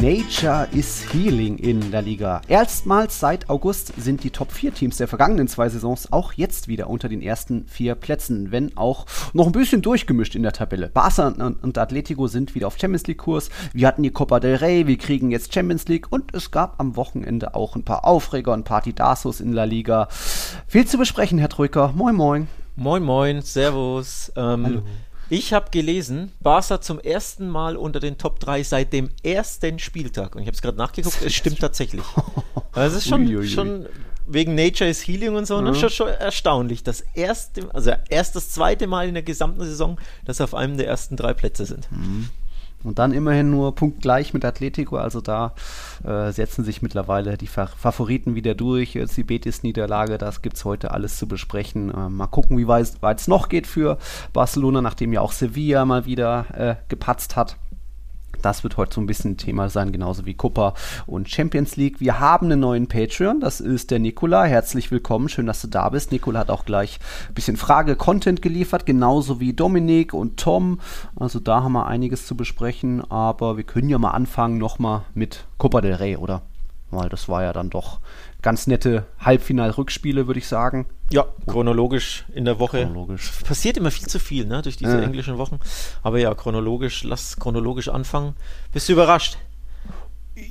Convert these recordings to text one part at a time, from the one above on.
Nature is Healing in der Liga. Erstmals seit August sind die Top 4 Teams der vergangenen zwei Saisons auch jetzt wieder unter den ersten vier Plätzen, wenn auch noch ein bisschen durchgemischt in der Tabelle. Barca und Atletico sind wieder auf Champions League Kurs. Wir hatten die Copa del Rey, wir kriegen jetzt Champions League und es gab am Wochenende auch ein paar Aufreger und Partidasos in der Liga. Viel zu besprechen, Herr Troika. Moin, moin. Moin, moin, Servus. Ähm, Hallo. Ich habe gelesen, Barca zum ersten Mal unter den Top 3 seit dem ersten Spieltag. Und ich habe es gerade nachgeguckt, es stimmt tatsächlich. Also es ist schon, Uiuiui. schon wegen Nature is Healing und so, ne, mhm. schon, schon erstaunlich. Das erste, also erst das zweite Mal in der gesamten Saison, dass auf einem der ersten drei Plätze sind. Mhm. Und dann immerhin nur punktgleich mit Atletico, also da äh, setzen sich mittlerweile die Favoriten wieder durch. Jetzt die Betis-Niederlage, das gibt es heute alles zu besprechen. Äh, mal gucken, wie weit es noch geht für Barcelona, nachdem ja auch Sevilla mal wieder äh, gepatzt hat. Das wird heute so ein bisschen Thema sein, genauso wie Copa und Champions League. Wir haben einen neuen Patreon, das ist der Nikola. Herzlich willkommen, schön, dass du da bist. Nikola hat auch gleich ein bisschen Frage-Content geliefert, genauso wie Dominik und Tom. Also da haben wir einiges zu besprechen, aber wir können ja mal anfangen nochmal mit Copa del Rey, oder? Weil das war ja dann doch ganz nette Halbfinal-Rückspiele, würde ich sagen. Ja, chronologisch in der Woche. Chronologisch. Passiert immer viel zu viel, ne, durch diese äh. englischen Wochen. Aber ja, chronologisch, lass chronologisch anfangen. Bist du überrascht?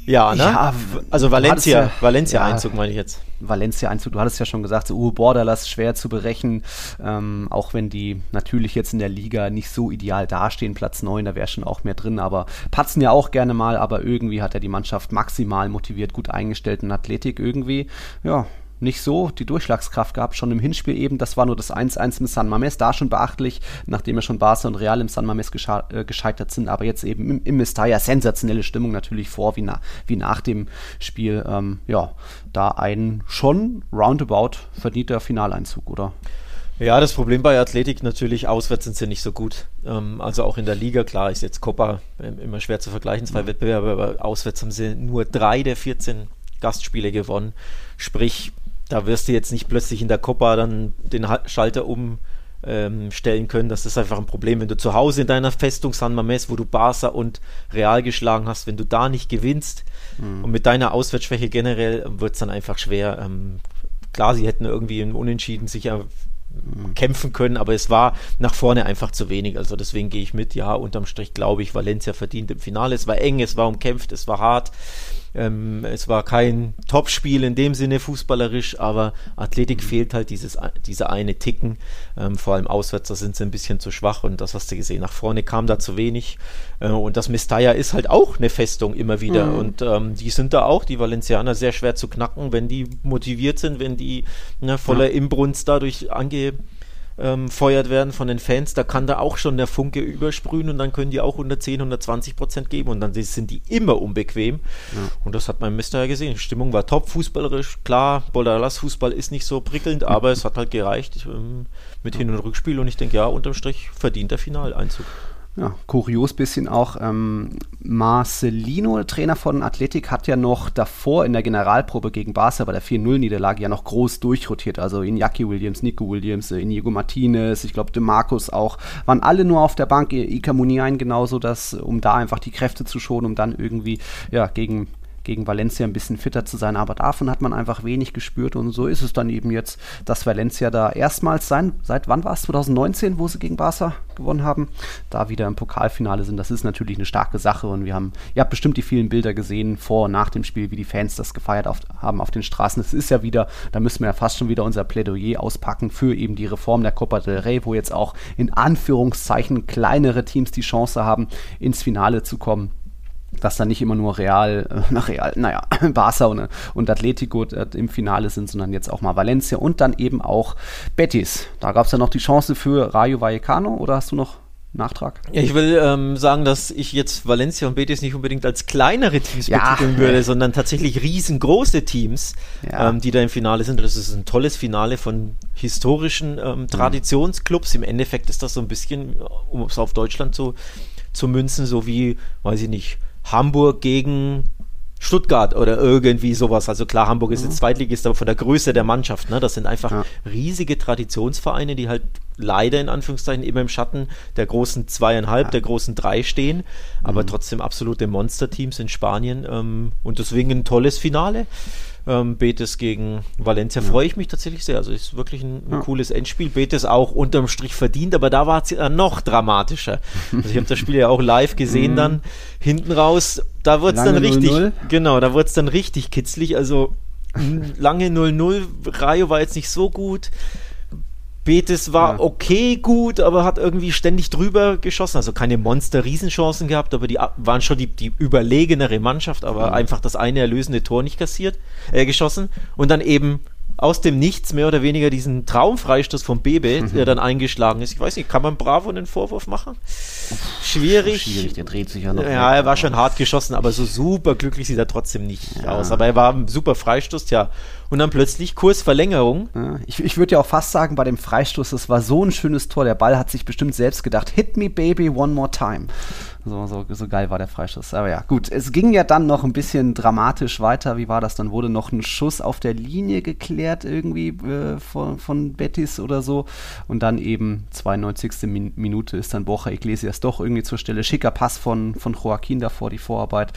Ja, ne? Ja, also Valencia, ja, Valencia-Einzug ja, meine ich jetzt. Valencia-Einzug, du hattest ja schon gesagt, so uh, Borderlass schwer zu berechnen, ähm, auch wenn die natürlich jetzt in der Liga nicht so ideal dastehen, Platz 9, da wäre schon auch mehr drin, aber patzen ja auch gerne mal, aber irgendwie hat er die Mannschaft maximal motiviert, gut eingestellt in Athletik irgendwie, ja, nicht so die Durchschlagskraft gehabt, schon im Hinspiel eben. Das war nur das 1-1 mit San Mames, da schon beachtlich, nachdem ja schon Barca und Real im San Mames äh, gescheitert sind, aber jetzt eben im, im Mestalla sensationelle Stimmung natürlich vor wie, na, wie nach dem Spiel. Ähm, ja, da ein schon roundabout verdienter Finaleinzug, oder? Ja, das Problem bei Athletik natürlich, auswärts sind sie nicht so gut. Ähm, also auch in der Liga, klar ist jetzt Copa ähm, immer schwer zu vergleichen, zwei. Wettbewerbe, aber auswärts haben sie nur drei der 14 Gastspiele gewonnen. Sprich, da wirst du jetzt nicht plötzlich in der Copa dann den Schalter umstellen ähm, können. Das ist einfach ein Problem, wenn du zu Hause in deiner Festung San Mames, wo du Barca und Real geschlagen hast, wenn du da nicht gewinnst mhm. und mit deiner Auswärtsschwäche generell wird es dann einfach schwer. Ähm, klar, sie hätten irgendwie ein Unentschieden sicher mhm. kämpfen können, aber es war nach vorne einfach zu wenig. Also deswegen gehe ich mit, ja, unterm Strich glaube ich, Valencia verdient im Finale. Es war eng, es war umkämpft, es war hart. Ähm, es war kein Topspiel in dem Sinne fußballerisch, aber Athletik fehlt halt dieses, dieser eine Ticken. Ähm, vor allem auswärts, da sind sie ein bisschen zu schwach und das hast du gesehen. Nach vorne kam da zu wenig. Äh, und das Mestalla ist halt auch eine Festung immer wieder. Mhm. Und ähm, die sind da auch, die Valencianer, sehr schwer zu knacken, wenn die motiviert sind, wenn die ne, voller ja. Imbrunst dadurch ange ähm, feuert werden von den Fans, da kann da auch schon der Funke übersprühen und dann können die auch 110, 120 Prozent geben und dann sind die immer unbequem. Ja. Und das hat mein Mister ja gesehen. Die Stimmung war top, fußballerisch, klar, Boldalas Fußball ist nicht so prickelnd, aber es hat halt gereicht ähm, mit Hin- und Rückspiel und ich denke, ja, unterm Strich verdient der Finaleinzug ja, kurios bisschen auch. Ähm, Marcelino, Trainer von Athletik, hat ja noch davor in der Generalprobe gegen Barca bei der 4-0-Niederlage ja noch groß durchrotiert. Also Iñaki Williams, Nico Williams, äh, Inigo Martinez, ich glaube De Marcus auch, waren alle nur auf der Bank. Ika Muniain genauso, dass, um da einfach die Kräfte zu schonen, um dann irgendwie ja, gegen gegen Valencia ein bisschen fitter zu sein, aber davon hat man einfach wenig gespürt und so ist es dann eben jetzt, dass Valencia da erstmals sein, seit wann war es, 2019, wo sie gegen Barca gewonnen haben, da wieder im Pokalfinale sind. Das ist natürlich eine starke Sache und wir haben, ihr habt bestimmt die vielen Bilder gesehen vor und nach dem Spiel, wie die Fans das gefeiert auf, haben auf den Straßen. Es ist ja wieder, da müssen wir ja fast schon wieder unser Plädoyer auspacken für eben die Reform der Copa del Rey, wo jetzt auch in Anführungszeichen kleinere Teams die Chance haben, ins Finale zu kommen dass da nicht immer nur Real, äh, nach Real, naja, Barca und, und Atletico äh, im Finale sind, sondern jetzt auch mal Valencia und dann eben auch Betis. Da gab es ja noch die Chance für Rayo Vallecano oder hast du noch Nachtrag? Ja, ich will ähm, sagen, dass ich jetzt Valencia und Betis nicht unbedingt als kleinere Teams ja, betiteln würde, sondern tatsächlich riesengroße Teams, ja. ähm, die da im Finale sind. Das ist ein tolles Finale von historischen ähm, Traditionsclubs. Im Endeffekt ist das so ein bisschen, um es auf Deutschland zu, zu münzen, so wie, weiß ich nicht, Hamburg gegen Stuttgart oder irgendwie sowas. Also klar, Hamburg ist jetzt Zweitligist, aber von der Größe der Mannschaft, ne? Das sind einfach Ja. riesige Traditionsvereine, die halt leider in Anführungszeichen immer im Schatten der großen zweieinhalb, der großen drei stehen, aber trotzdem absolute Monsterteams in Spanien ähm, und deswegen ein tolles Finale. Ähm, Betis gegen Valencia freue ich mich tatsächlich sehr. Also ist wirklich ein, ein cooles Endspiel. Betis auch unterm Strich verdient, aber da war es ja noch dramatischer. Also ich habe das Spiel ja auch live gesehen dann hinten raus. Da wird es dann richtig, 0-0. genau, da wird es dann richtig kitzlig. Also lange 0-0, Rayo war jetzt nicht so gut. Betis war Ja. okay gut, aber hat irgendwie ständig drüber geschossen. Also keine Monster-Riesenchancen gehabt, aber die waren schon die, die überlegenere Mannschaft, aber einfach das eine erlösende Tor nicht kassiert, äh, geschossen. Und dann eben aus dem Nichts mehr oder weniger diesen Traumfreistoß von Bebe, der dann eingeschlagen ist. Ich weiß nicht, kann man Bravo einen Vorwurf machen? Schwierig. Schwierig, der dreht sich ja noch. Ja, er war schon hart geschossen, aber so super glücklich sieht er trotzdem nicht aus. Aber er war ein super Freistoß, tja. Und dann plötzlich Kursverlängerung. Ja, Ich, ich würde ja auch fast sagen, bei dem Freistoß, das war so ein schönes Tor. Der Ball hat sich bestimmt selbst gedacht, hit me baby one more time. So, so, so geil war der Freistoß. Aber ja, gut. Es ging ja dann noch ein bisschen dramatisch weiter. Wie war das? Dann wurde noch ein Schuss auf der Linie geklärt irgendwie äh, von, von Betis oder so. Und dann eben 92. Min Minute ist dann Borja Iglesias doch irgendwie zur Stelle. Schicker Pass von, von Joaquin davor, die Vorarbeit.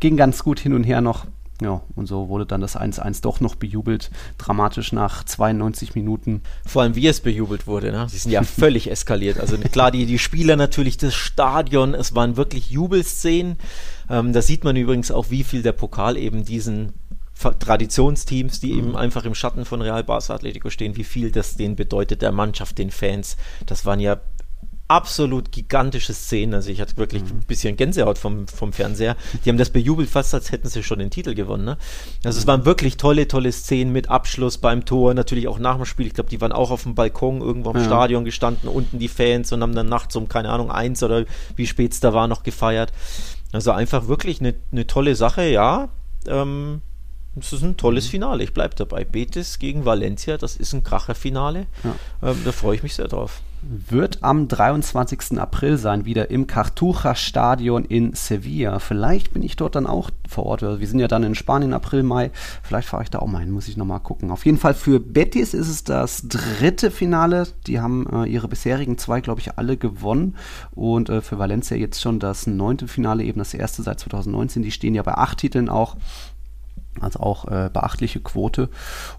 Ging ganz gut hin und her noch. Ja, und so wurde dann das 1-1 doch noch bejubelt. Dramatisch nach 92 Minuten. Vor allem, wie es bejubelt wurde. Ne? Sie sind ja völlig eskaliert. Also klar, die, die Spieler natürlich, das Stadion, es waren wirklich Jubelszenen. Ähm, da sieht man übrigens auch, wie viel der Pokal eben diesen Traditionsteams, die eben einfach im Schatten von Real Barca Atletico stehen, wie viel das denen bedeutet, der Mannschaft, den Fans. Das waren ja absolut gigantische Szenen. Also ich hatte wirklich ein bisschen Gänsehaut vom, vom Fernseher. Die haben das bejubelt fast, als hätten sie schon den Titel gewonnen. Ne? Also es waren wirklich tolle, tolle Szenen mit Abschluss beim Tor, natürlich auch nach dem Spiel. Ich glaube, die waren auch auf dem Balkon irgendwo am Ja. Stadion gestanden, unten die Fans und haben dann nachts um, keine Ahnung, eins oder wie spät es da war, noch gefeiert. Also einfach wirklich eine, eine tolle Sache, ja. Ähm, es ist ein tolles Finale, ich bleibe dabei. Betis gegen Valencia, das ist ein Kracherfinale. Ähm, da freue ich mich sehr drauf. Wird am 23. April sein, wieder im Cartuja-Stadion in Sevilla. Vielleicht bin ich dort dann auch vor Ort. Wir sind ja dann in Spanien April, Mai. Vielleicht fahre ich da auch mal hin, muss ich nochmal gucken. Auf jeden Fall für Betis ist es das dritte Finale. Die haben äh, ihre bisherigen zwei, glaube ich, alle gewonnen. Und äh, für Valencia jetzt schon das neunte Finale, eben das erste seit 2019. Die stehen ja bei acht Titeln auch. Also auch äh, beachtliche Quote.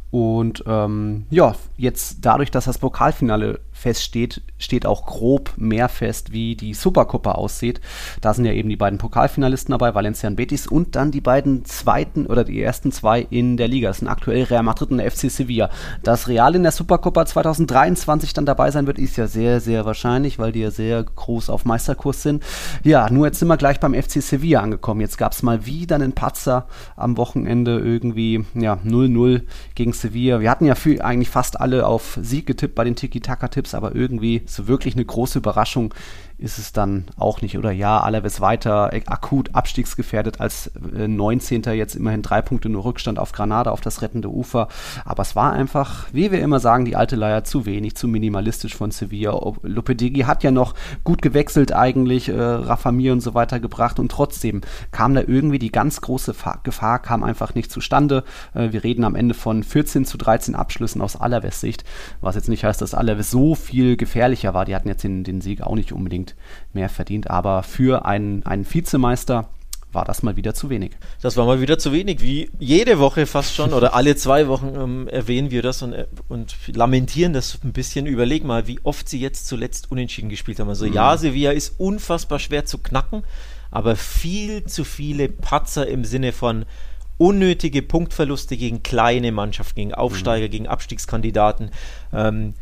Und ähm, ja, jetzt dadurch, dass das Pokalfinale feststeht, steht auch grob mehr fest, wie die Supercopa aussieht. Da sind ja eben die beiden Pokalfinalisten dabei, Valencia und Betis, und dann die beiden zweiten oder die ersten zwei in der Liga. Das sind aktuell Real Madrid und FC Sevilla. Dass Real in der Supercopa 2023 dann dabei sein wird, ist ja sehr, sehr wahrscheinlich, weil die ja sehr groß auf Meisterkurs sind. Ja, nur jetzt sind wir gleich beim FC Sevilla angekommen. Jetzt gab es mal wieder einen Patzer am Wochenende irgendwie, ja, 0-0 gegen Sevilla. Wir hatten ja für eigentlich fast alle auf Sieg getippt bei den Tiki-Taka-Tipps, aber irgendwie so wirklich eine große Überraschung ist es dann auch nicht. Oder ja, Alaves weiter äh, akut abstiegsgefährdet als äh, 19. jetzt immerhin drei Punkte nur Rückstand auf Granada, auf das rettende Ufer. Aber es war einfach, wie wir immer sagen, die alte Leier zu wenig, zu minimalistisch von Sevilla. Lopetegui hat ja noch gut gewechselt eigentlich, äh, Rafa Mir und so weiter gebracht und trotzdem kam da irgendwie die ganz große Fa Gefahr, kam einfach nicht zustande. Äh, wir reden am Ende von 14 zu 13 Abschlüssen aus Alaves Sicht, was jetzt nicht heißt, dass Alaves so viel gefährlicher war. Die hatten jetzt den, den Sieg auch nicht unbedingt mehr verdient, aber für einen, einen Vizemeister war das mal wieder zu wenig. Das war mal wieder zu wenig. Wie jede Woche fast schon oder alle zwei Wochen ähm, erwähnen wir das und, äh, und lamentieren das ein bisschen. Überleg mal, wie oft sie jetzt zuletzt unentschieden gespielt haben. Also ja, Sevilla ist unfassbar schwer zu knacken, aber viel zu viele Patzer im Sinne von unnötige Punktverluste gegen kleine Mannschaften, gegen Aufsteiger, gegen Abstiegskandidaten. Ähm,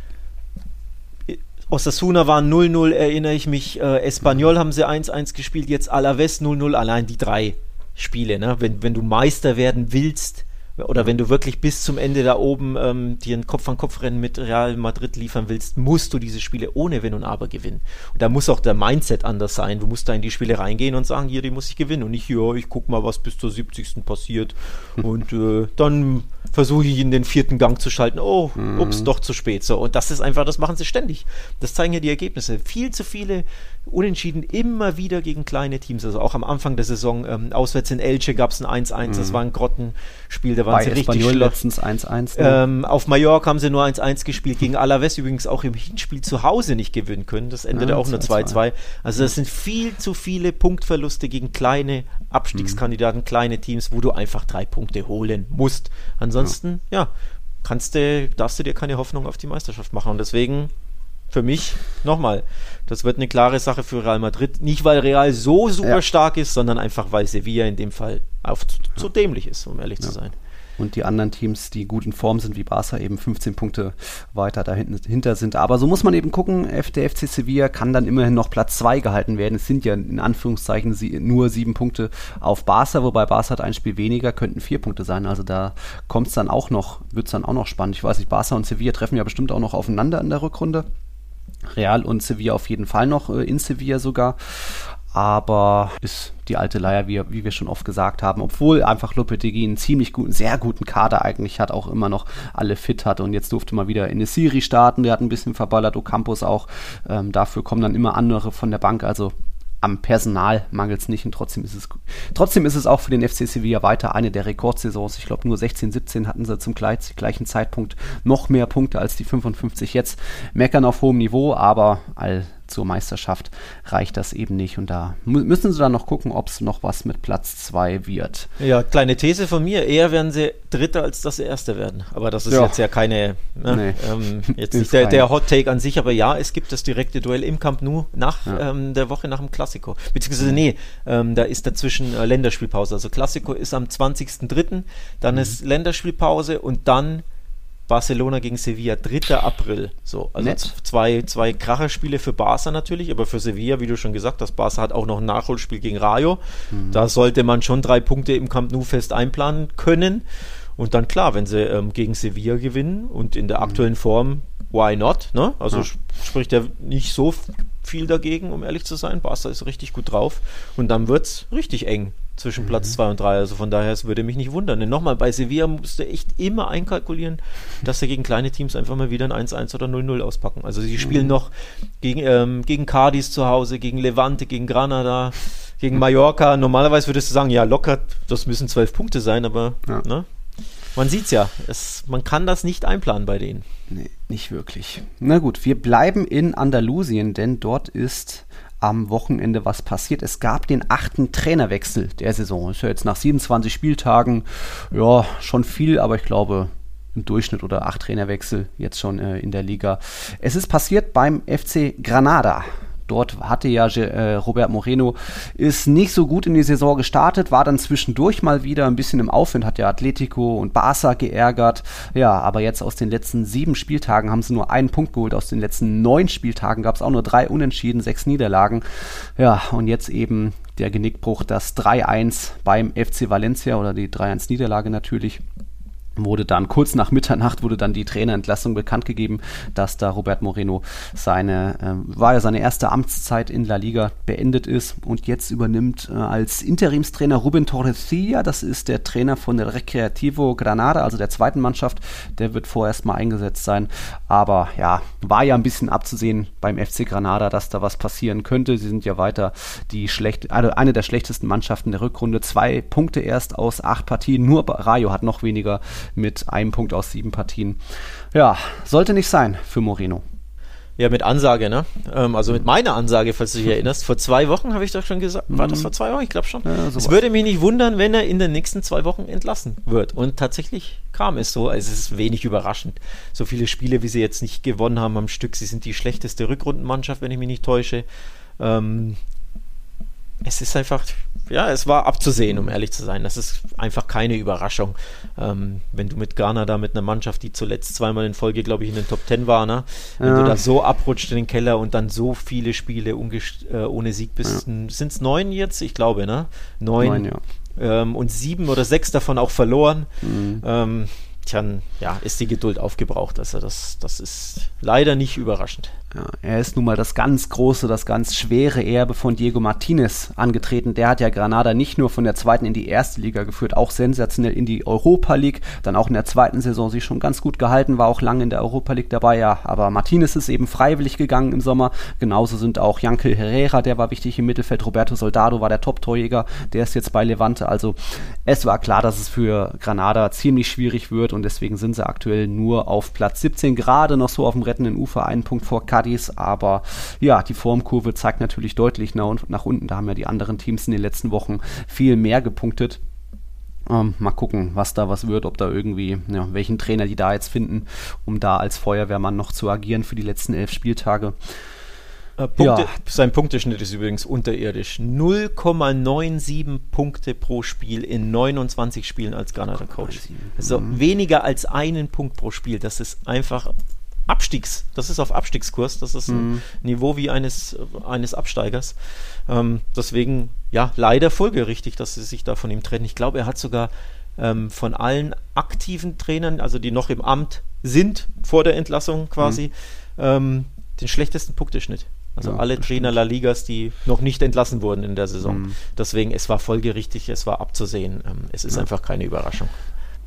Osasuna waren 0-0, erinnere ich mich. Äh, Espanyol haben sie 1-1 gespielt, jetzt Alaves 0-0. Allein die drei Spiele, ne? wenn, wenn du Meister werden willst oder wenn du wirklich bis zum Ende da oben ähm, dir ein Kopf-an-Kopf-Rennen mit Real Madrid liefern willst, musst du diese Spiele ohne Wenn und Aber gewinnen. Und da muss auch der Mindset anders sein. Du musst da in die Spiele reingehen und sagen, hier, die muss ich gewinnen. Und nicht, ja, ich guck mal, was bis zur 70. passiert. und äh, dann versuche ich in den vierten Gang zu schalten. Oh, mhm. ups, doch zu spät. So, und das ist einfach, das machen sie ständig. Das zeigen ja die Ergebnisse. Viel zu viele Unentschieden immer wieder gegen kleine Teams. Also auch am Anfang der Saison, ähm, auswärts in Elche gab es ein 1-1, mhm. das war ein Grottenspiel, da waren Bei sie richtig schlecht. letztens 1-1. Ne? Ähm, auf Mallorca haben sie nur 1-1 gespielt, gegen Alaves übrigens auch im Hinspiel zu Hause nicht gewinnen können. Das endete ja, auch nur 2-2. Also das sind viel zu viele Punktverluste gegen kleine Abstiegskandidaten, mhm. kleine Teams, wo du einfach drei Punkte holen musst. Ansonsten, ja, ja kannst du, darfst du dir keine Hoffnung auf die Meisterschaft machen. Und deswegen für mich nochmal, das wird eine klare Sache für Real Madrid. Nicht, weil Real so super ja. stark ist, sondern einfach, weil Sevilla in dem Fall auf zu, zu dämlich ist, um ehrlich ja. zu sein. Und die anderen Teams, die gut in Form sind, wie Barca, eben 15 Punkte weiter dahinter sind. Aber so muss man eben gucken, der FC Sevilla kann dann immerhin noch Platz 2 gehalten werden. Es sind ja in Anführungszeichen nur sieben Punkte auf Barca, wobei Barca hat ein Spiel weniger, könnten vier Punkte sein. Also da kommt es dann auch noch, wird es dann auch noch spannend. Ich weiß nicht, Barca und Sevilla treffen ja bestimmt auch noch aufeinander in der Rückrunde. Real und Sevilla auf jeden Fall noch, äh, in Sevilla sogar. Aber ist die alte Leier, wie, wie wir schon oft gesagt haben, obwohl einfach Lopetegui einen ziemlich guten, sehr guten Kader eigentlich hat, auch immer noch alle fit hat und jetzt durfte mal wieder in eine Siri starten, der hat ein bisschen verballert, Ocampos auch, ähm, dafür kommen dann immer andere von der Bank, also am Personal mangelt es nicht und trotzdem ist es trotzdem ist es auch für den FC Sevilla weiter eine der Rekordsaisons. Ich glaube nur 16, 17 hatten sie zum gleichen Zeitpunkt noch mehr Punkte als die 55 jetzt. Meckern auf hohem Niveau, aber all zur Meisterschaft reicht das eben nicht. Und da müssen sie dann noch gucken, ob es noch was mit Platz 2 wird. Ja, kleine These von mir. Eher werden sie Dritter, als dass sie Erster werden. Aber das ist ja. jetzt ja keine, ne, nee. ähm, jetzt nicht der, der, Hot Take an sich, aber ja, es gibt das direkte Duell im Camp Nou nach ja. ähm, der Woche nach dem Klassiko. Beziehungsweise, nee, ähm, da ist dazwischen äh, Länderspielpause. Also Klassiko ist am 20.03., dann mhm. ist Länderspielpause und dann Barcelona gegen Sevilla, 3. April. So, also Nett. zwei, zwei Kracherspiele für Barca natürlich, aber für Sevilla, wie du schon gesagt hast, Barca hat auch noch ein Nachholspiel gegen Rayo. Mhm. Da sollte man schon drei Punkte im Camp Nou fest einplanen können. Und dann klar, wenn sie ähm, gegen Sevilla gewinnen und in der mhm. aktuellen Form, why not? Ne? Also ja. spricht ja nicht so viel dagegen, um ehrlich zu sein. Barca ist richtig gut drauf. Und dann wird es richtig eng zwischen mhm. Platz 2 und 3. Also von daher, es würde mich nicht wundern. Denn nochmal, bei Sevilla musst du echt immer einkalkulieren, dass sie gegen kleine Teams einfach mal wieder ein 1-1 oder 0-0 auspacken. Also sie spielen mhm. noch gegen, ähm, gegen Cadiz zu Hause, gegen Levante, gegen Granada, gegen Mallorca. Normalerweise würdest du sagen, ja, locker, das müssen zwölf Punkte sein, aber ja. ne? man sieht ja, es, man kann das nicht einplanen bei denen. Nee, nicht wirklich. Na gut, wir bleiben in Andalusien, denn dort ist am Wochenende was passiert. Es gab den achten Trainerwechsel der Saison. Ist ja jetzt nach 27 Spieltagen, ja, schon viel, aber ich glaube, im Durchschnitt oder acht Trainerwechsel jetzt schon äh, in der Liga. Es ist passiert beim FC Granada. Dort hatte ja äh, Robert Moreno ist nicht so gut in die Saison gestartet, war dann zwischendurch mal wieder ein bisschen im Aufwind, hat ja Atletico und Barca geärgert. Ja, aber jetzt aus den letzten sieben Spieltagen haben sie nur einen Punkt geholt. Aus den letzten neun Spieltagen gab es auch nur drei Unentschieden, sechs Niederlagen. Ja, und jetzt eben der Genickbruch, das 3-1 beim FC Valencia oder die 3-1 Niederlage natürlich wurde dann kurz nach Mitternacht wurde dann die Trainerentlassung bekannt gegeben, dass da Robert Moreno seine äh, war ja seine erste Amtszeit in La Liga beendet ist und jetzt übernimmt äh, als Interimstrainer Ruben Torrecilla, das ist der Trainer von der Recreativo Granada, also der zweiten Mannschaft, der wird vorerst mal eingesetzt sein, aber ja, war ja ein bisschen abzusehen beim FC Granada, dass da was passieren könnte. Sie sind ja weiter die schlecht also eine der schlechtesten Mannschaften der Rückrunde, zwei Punkte erst aus acht Partien, nur Rayo hat noch weniger mit einem Punkt aus sieben Partien. Ja, sollte nicht sein für Moreno. Ja, mit Ansage, ne? Ähm, also mit meiner Ansage, falls du dich erinnerst. Vor zwei Wochen habe ich doch schon gesagt. War das mhm. vor zwei Wochen? Ich glaube schon. Ja, es würde mich nicht wundern, wenn er in den nächsten zwei Wochen entlassen wird. Und tatsächlich kam es so. Also es ist wenig überraschend. So viele Spiele, wie sie jetzt nicht gewonnen haben am Stück. Sie sind die schlechteste Rückrundenmannschaft, wenn ich mich nicht täusche. Ähm, es ist einfach, ja, es war abzusehen, um ehrlich zu sein. Das ist einfach keine Überraschung. Ähm, wenn du mit Ghana da mit einer Mannschaft, die zuletzt zweimal in Folge, glaube ich, in den Top Ten war, ne? wenn ja. du da so abrutscht in den Keller und dann so viele Spiele äh, ohne Sieg bist, ja. sind es neun jetzt? Ich glaube, ne? Neun. neun ja. ähm, und sieben oder sechs davon auch verloren. Mhm. Ähm, dann ja, ist die Geduld aufgebraucht. Also das, das ist leider nicht überraschend. Ja, er ist nun mal das ganz große, das ganz schwere Erbe von Diego Martinez angetreten. Der hat ja Granada nicht nur von der zweiten in die erste Liga geführt, auch sensationell in die Europa League, dann auch in der zweiten Saison sich schon ganz gut gehalten, war auch lange in der Europa League dabei, ja. Aber Martinez ist eben freiwillig gegangen im Sommer. Genauso sind auch Jankel Herrera, der war wichtig im Mittelfeld. Roberto Soldado war der Top-Torjäger, der ist jetzt bei Levante. Also es war klar, dass es für Granada ziemlich schwierig wird und deswegen sind sie aktuell nur auf Platz 17, gerade noch so auf dem rettenden Ufer, einen Punkt vor Cadiz aber ja, die Formkurve zeigt natürlich deutlich nach, nach unten. Da haben ja die anderen Teams in den letzten Wochen viel mehr gepunktet. Ähm, mal gucken, was da was wird, ob da irgendwie, ja, welchen Trainer die da jetzt finden, um da als Feuerwehrmann noch zu agieren für die letzten elf Spieltage. Äh, Punkte, ja. Sein Punkteschnitt ist übrigens unterirdisch. 0,97 Punkte pro Spiel in 29 Spielen als Granada-Coach. Also mhm. weniger als einen Punkt pro Spiel. Das ist einfach Abstiegs, das ist auf Abstiegskurs, das ist ein mhm. Niveau wie eines, eines Absteigers. Ähm, deswegen, ja, leider folgerichtig, dass sie sich da von ihm trennen. Ich glaube, er hat sogar ähm, von allen aktiven Trainern, also die noch im Amt sind, vor der Entlassung quasi, mhm. ähm, den schlechtesten Punkteschnitt. Also ja, alle Trainer La Ligas, die noch nicht entlassen wurden in der Saison. Mhm. Deswegen, es war folgerichtig, es war abzusehen. Ähm, es ist ja. einfach keine Überraschung.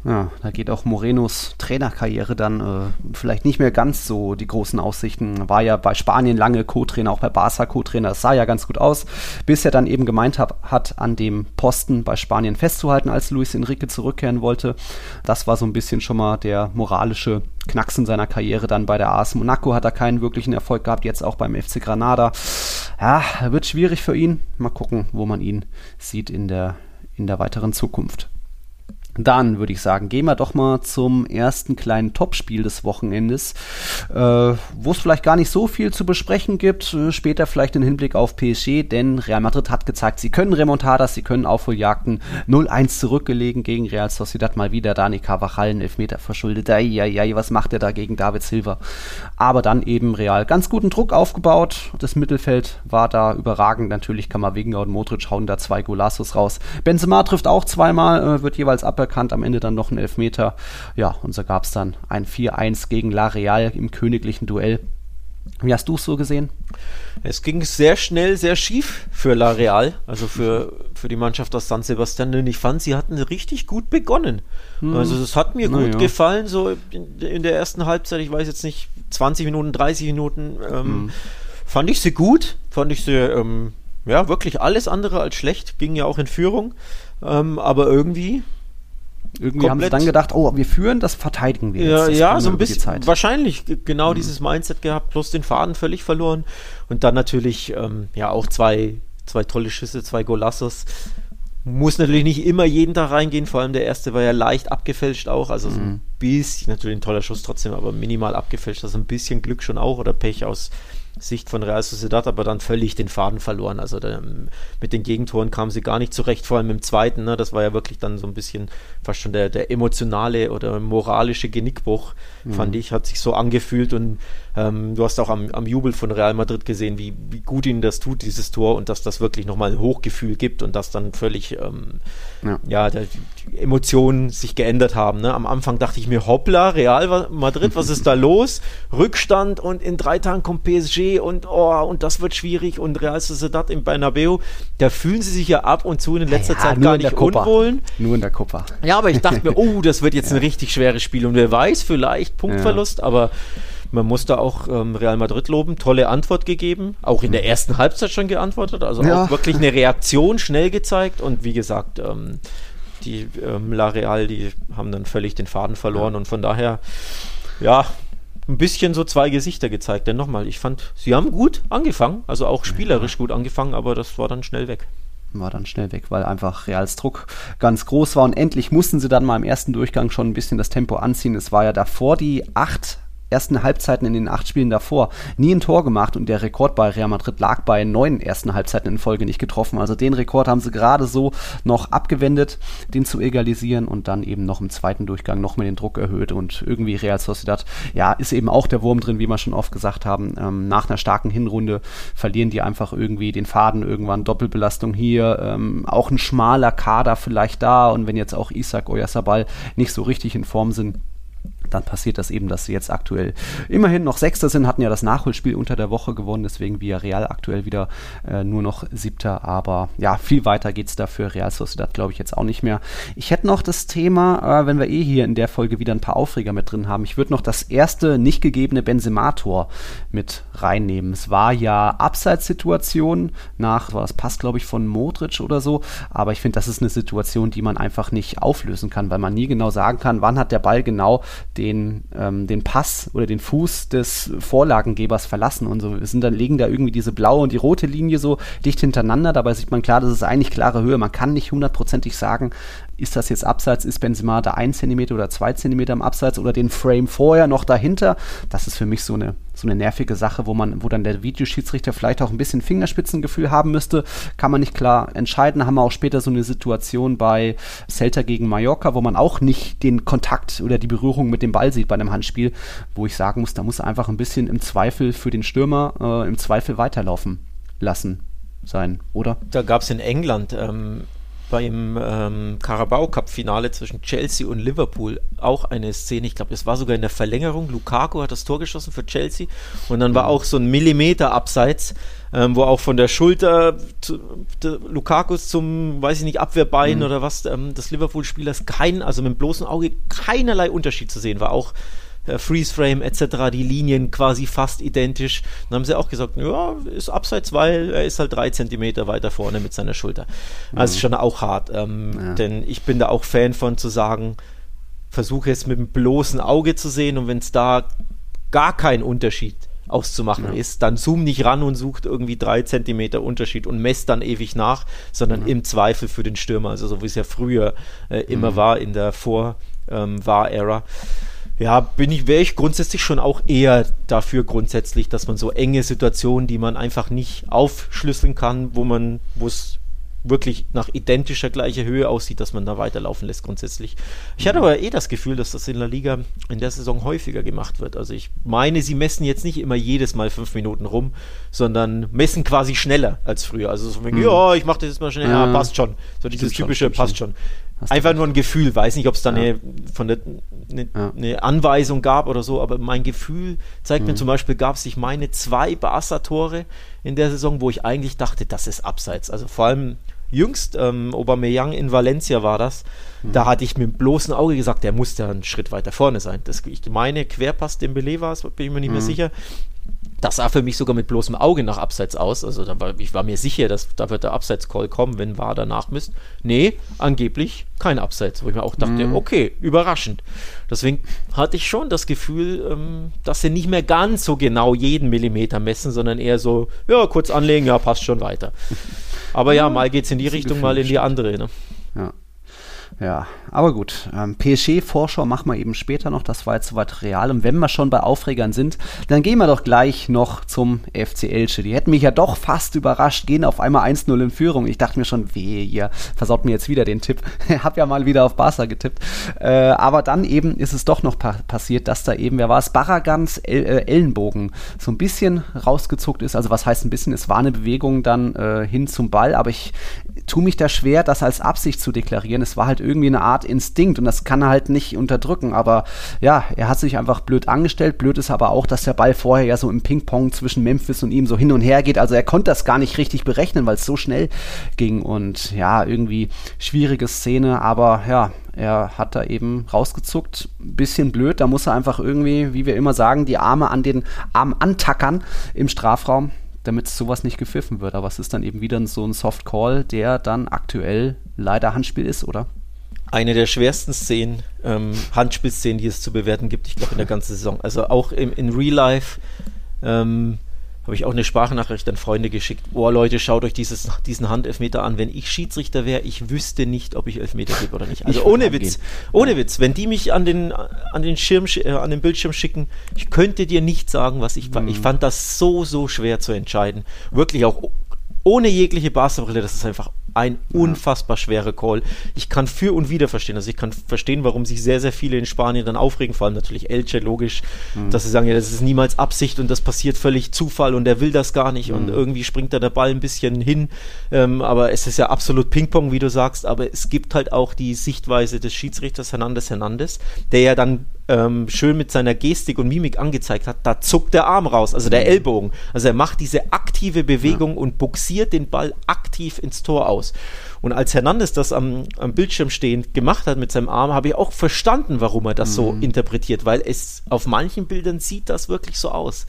Ja, da geht auch Morenos Trainerkarriere dann äh, vielleicht nicht mehr ganz so die großen Aussichten. War ja bei Spanien lange Co-Trainer, auch bei Barca Co-Trainer. Das sah ja ganz gut aus, bis er dann eben gemeint hab, hat, an dem Posten bei Spanien festzuhalten, als Luis Enrique zurückkehren wollte. Das war so ein bisschen schon mal der moralische Knacks in seiner Karriere. Dann bei der AS Monaco hat er keinen wirklichen Erfolg gehabt, jetzt auch beim FC Granada. Ja, wird schwierig für ihn. Mal gucken, wo man ihn sieht in der, in der weiteren Zukunft. Dann würde ich sagen, gehen wir doch mal zum ersten kleinen Topspiel des Wochenendes, äh, wo es vielleicht gar nicht so viel zu besprechen gibt. Äh, später vielleicht in Hinblick auf PSG, denn Real Madrid hat gezeigt, sie können Remontadas, sie können Aufholjagden. 0-1 zurückgelegen gegen Real Sociedad mal wieder. Dani Carvajal einen Elfmeter verschuldet. Eieiei, was macht er da gegen David Silva? Aber dann eben Real ganz guten Druck aufgebaut. Das Mittelfeld war da überragend. Natürlich kann man wegen und Modric hauen da zwei Golassos raus. Benzema trifft auch zweimal, äh, wird jeweils ab aberkannt, am Ende dann noch ein Elfmeter. Ja, und so gab es dann ein 4-1 gegen La Real im königlichen Duell. Wie hast du es so gesehen? Es ging sehr schnell, sehr schief für La Real, also für, für die Mannschaft aus San Sebastian. Und ich fand, sie hatten richtig gut begonnen. Hm. Also es hat mir gut ja. gefallen, so in, in, der ersten Halbzeit, ich weiß jetzt nicht, 20 Minuten, 30 Minuten, ähm, hm. fand ich sie gut, fand ich sie, ähm, ja, wirklich alles andere als schlecht, ging ja auch in Führung. Ähm, aber irgendwie irgendwie Komplett. haben sie dann gedacht, oh, wir führen, das verteidigen wir jetzt. Ja, ja so ein bisschen. Wahrscheinlich genau mhm. dieses Mindset gehabt, plus den Faden völlig verloren. Und dann natürlich, ähm, ja, auch zwei, zwei tolle Schüsse, zwei Golassos. Muss natürlich nicht immer jeden Tag reingehen, vor allem der erste war ja leicht abgefälscht auch, also so ein mhm. bisschen, natürlich ein toller Schuss trotzdem, aber minimal abgefälscht, also ein bisschen Glück schon auch oder Pech aus Sicht von Real Sociedad, aber dann völlig den Faden verloren. Also der, mit den Gegentoren kamen sie gar nicht zurecht, vor allem im zweiten. Ne, das war ja wirklich dann so ein bisschen fast schon der, der emotionale oder moralische Genickbruch, mhm. fand ich, hat sich so angefühlt und ähm, du hast auch am, am, Jubel von Real Madrid gesehen, wie, wie, gut ihnen das tut, dieses Tor und dass das wirklich nochmal ein Hochgefühl gibt und dass dann völlig ähm, ja, ja der, die Emotionen sich geändert haben. Ne? Am Anfang dachte ich mir, hoppla, Real Madrid, was ist da los? Rückstand und in drei Tagen kommt PSG und oh, und das wird schwierig und Real Sociedad im Bernabeu, da fühlen sie sich ja ab und zu in letzter ja, Zeit gar nicht unwohl. Nur in der Copa. Ja, aber ich dachte mir, oh, das wird jetzt ja. ein richtig schweres Spiel und wer weiß, vielleicht Punktverlust, aber man muss da auch ähm, Real Madrid loben, tolle Antwort gegeben, auch in der ersten Halbzeit schon geantwortet, also ja. auch wirklich eine Reaktion schnell gezeigt und wie gesagt, ähm, die ähm, La Real, die haben dann völlig den Faden verloren ja. und von daher, ja, ein bisschen so zwei Gesichter gezeigt. Denn nochmal, ich fand, sie haben gut angefangen, also auch spielerisch ja. gut angefangen, aber das war dann schnell weg war dann schnell weg, weil einfach Reals Druck ganz groß war und endlich mussten sie dann mal im ersten Durchgang schon ein bisschen das Tempo anziehen. Es war ja davor die acht ersten Halbzeiten in den acht Spielen davor nie ein Tor gemacht und der Rekord bei Real Madrid lag bei neun ersten Halbzeiten in Folge nicht getroffen. Also den Rekord haben sie gerade so noch abgewendet, den zu egalisieren und dann eben noch im zweiten Durchgang noch mal den Druck erhöht und irgendwie Real Sociedad, ja, ist eben auch der Wurm drin, wie wir schon oft gesagt haben. Ähm, nach einer starken Hinrunde verlieren die einfach irgendwie den Faden irgendwann, Doppelbelastung hier, ähm, auch ein schmaler Kader vielleicht da und wenn jetzt auch Isaac Oyasabal nicht so richtig in Form sind, dann passiert das eben, dass sie jetzt aktuell immerhin noch Sechster sind, hatten ja das Nachholspiel unter der Woche gewonnen, deswegen via Real aktuell wieder äh, nur noch Siebter, aber ja, viel weiter geht es da für Real Sociedad, glaube ich, jetzt auch nicht mehr. Ich hätte noch das Thema, äh, wenn wir eh hier in der Folge wieder ein paar Aufreger mit drin haben, ich würde noch das erste nicht gegebene Benzema-Tor mit reinnehmen. Es war ja Abseitssituation nach, das passt glaube ich von Modric oder so, aber ich finde, das ist eine Situation, die man einfach nicht auflösen kann, weil man nie genau sagen kann, wann hat der Ball genau den, ähm, den Pass oder den Fuß des Vorlagengebers verlassen und so. Wir sind dann legen da irgendwie diese blaue und die rote Linie so dicht hintereinander. Dabei sieht man klar, das ist eigentlich klare Höhe. Man kann nicht hundertprozentig sagen, ist das jetzt Abseits, ist Benzema da ein Zentimeter oder zwei Zentimeter im Abseits oder den Frame vorher noch dahinter? Das ist für mich so eine, so eine nervige Sache, wo man, wo dann der Videoschiedsrichter vielleicht auch ein bisschen Fingerspitzengefühl haben müsste. Kann man nicht klar entscheiden. Haben wir auch später so eine Situation bei Celta gegen Mallorca, wo man auch nicht den Kontakt oder die Berührung mit dem Ball sieht bei einem Handspiel, wo ich sagen muss, da muss einfach ein bisschen im Zweifel für den Stürmer äh, im Zweifel weiterlaufen lassen sein, oder? Da gab es in England ähm, beim ähm, Carabao Cup Finale zwischen Chelsea und Liverpool auch eine Szene. Ich glaube, es war sogar in der Verlängerung. Lukaku hat das Tor geschossen für Chelsea und dann war mhm. auch so ein Millimeter abseits, ähm, wo auch von der Schulter zu, de, Lukakus zum, weiß ich nicht, Abwehrbein mhm. oder was ähm, des Liverpool-Spielers kein, also mit dem bloßen Auge keinerlei Unterschied zu sehen war. Auch Freeze Frame etc., die Linien quasi fast identisch. Dann haben sie auch gesagt, ja, ist abseits, weil er ist halt drei Zentimeter weiter vorne mit seiner Schulter. Also mhm. schon auch hart. Ähm, ja. Denn ich bin da auch Fan von zu sagen, versuche es mit dem bloßen Auge zu sehen und wenn es da gar kein Unterschied auszumachen ja. ist, dann zoom nicht ran und sucht irgendwie drei Zentimeter Unterschied und messt dann ewig nach, sondern ja. im Zweifel für den Stürmer, also so wie es ja früher äh, immer mhm. war in der Vor-War-Era. Ähm, ja, bin ich, wäre ich grundsätzlich schon auch eher dafür grundsätzlich, dass man so enge Situationen, die man einfach nicht aufschlüsseln kann, wo man, wo es wirklich nach identischer gleicher Höhe aussieht, dass man da weiterlaufen lässt grundsätzlich. Ich hatte aber eh das Gefühl, dass das in der Liga in der Saison häufiger gemacht wird. Also ich meine, sie messen jetzt nicht immer jedes Mal fünf Minuten rum, sondern messen quasi schneller als früher. Also so, mhm. ja, ich mache das jetzt mal schnell, ja, passt schon. So dieses typische passt schon. Einfach nur ein Gefühl, weiß nicht, ob es da ja. eine, von der, eine, ja. eine, Anweisung gab oder so, aber mein Gefühl zeigt mhm. mir zum Beispiel, gab es, ich meine, zwei Barca-Tore in der Saison, wo ich eigentlich dachte, das ist abseits. Also vor allem jüngst, ähm, Aubameyang in Valencia war das, mhm. da hatte ich mit dem bloßen Auge gesagt, der muss ja einen Schritt weiter vorne sein. Das, ich meine, Querpass dem Belay war es, bin ich mir nicht mhm. mehr sicher. Das sah für mich sogar mit bloßem Auge nach Abseits aus. Also war, ich war mir sicher, dass da wird der Abseits-Call kommen, wenn war danach misst. Nee, angeblich kein Abseits, wo ich mir auch dachte, mhm. okay, überraschend. Deswegen hatte ich schon das Gefühl, ähm, dass sie nicht mehr ganz so genau jeden Millimeter messen, sondern eher so, ja, kurz anlegen, ja, passt schon weiter. Aber ja, mal geht es in die Richtung, mal in die andere. Ne? Ja. Ja, aber gut. Ähm, PSG-Vorschau machen wir eben später noch. Das war jetzt soweit real. Und wenn wir schon bei Aufregern sind, dann gehen wir doch gleich noch zum FC Elche. Die hätten mich ja doch fast überrascht, gehen auf einmal 1-0 in Führung. Ich dachte mir schon, weh, ihr versaut mir jetzt wieder den Tipp. Hab ja mal wieder auf Barca getippt. Äh, aber dann eben ist es doch noch pa passiert, dass da eben, wer war es, Barragans El äh, Ellenbogen so ein bisschen rausgezuckt ist. Also was heißt ein bisschen? Es war eine Bewegung dann äh, hin zum Ball, aber ich tue mich da schwer, das als Absicht zu deklarieren. Es war halt irgendwie eine Art Instinkt und das kann er halt nicht unterdrücken. Aber ja, er hat sich einfach blöd angestellt. Blöd ist aber auch, dass der Ball vorher ja so im Ping-Pong zwischen Memphis und ihm so hin und her geht. Also er konnte das gar nicht richtig berechnen, weil es so schnell ging. Und ja, irgendwie schwierige Szene, aber ja, er hat da eben rausgezuckt. Bisschen blöd, da muss er einfach irgendwie, wie wir immer sagen, die Arme an den Arm antackern im Strafraum damit sowas nicht gepfiffen wird. Aber es ist dann eben wieder so ein Soft Call, der dann aktuell leider Handspiel ist, oder? eine der schwersten Szenen, ähm, Handspielszenen, die es zu bewerten gibt, ich glaube, in der ganzen Saison. Also auch im, in Real Life ähm, habe ich auch eine Sprachnachricht an Freunde geschickt. Oh Leute, schaut euch dieses, diesen Handelfmeter an. Wenn ich Schiedsrichter wäre, ich wüsste nicht, ob ich Elfmeter gebe oder nicht. Also ohne Witz, gehen. ohne. Witz. Wenn die mich an den, an den Schirm, äh, an den Bildschirm schicken, ich könnte dir nicht sagen, was ich fand. Mhm. Ich fand das so, so schwer zu entscheiden. Wirklich auch ohne jegliche Basketballbrille, das ist einfach ein unfassbar schwerer Call. Ich kann für und wider verstehen. Also ich kann verstehen, warum sich sehr, sehr viele in Spanien dann aufregen, vor allem natürlich Elche, logisch, mhm. dass sie sagen, ja, das ist niemals Absicht und das passiert völlig Zufall und der will das gar nicht mhm. und irgendwie springt da der Ball ein bisschen hin. Ähm, aber es ist ja absolut Ping-Pong, wie du sagst, aber es gibt halt auch die Sichtweise des Schiedsrichters Hernandez Hernandez, der ja dann ähm, schön mit seiner Gestik und Mimik angezeigt hat, da zuckt der Arm raus, also der mhm. Ellbogen. Also er macht diese aktive Bewegung ja. und buxiert den Ball aktiv ins Tor aus. Und als Hernandez das am, am Bildschirm stehend gemacht hat mit seinem Arm, habe ich auch verstanden, warum er das mhm. so interpretiert, weil es auf manchen Bildern sieht das wirklich so aus.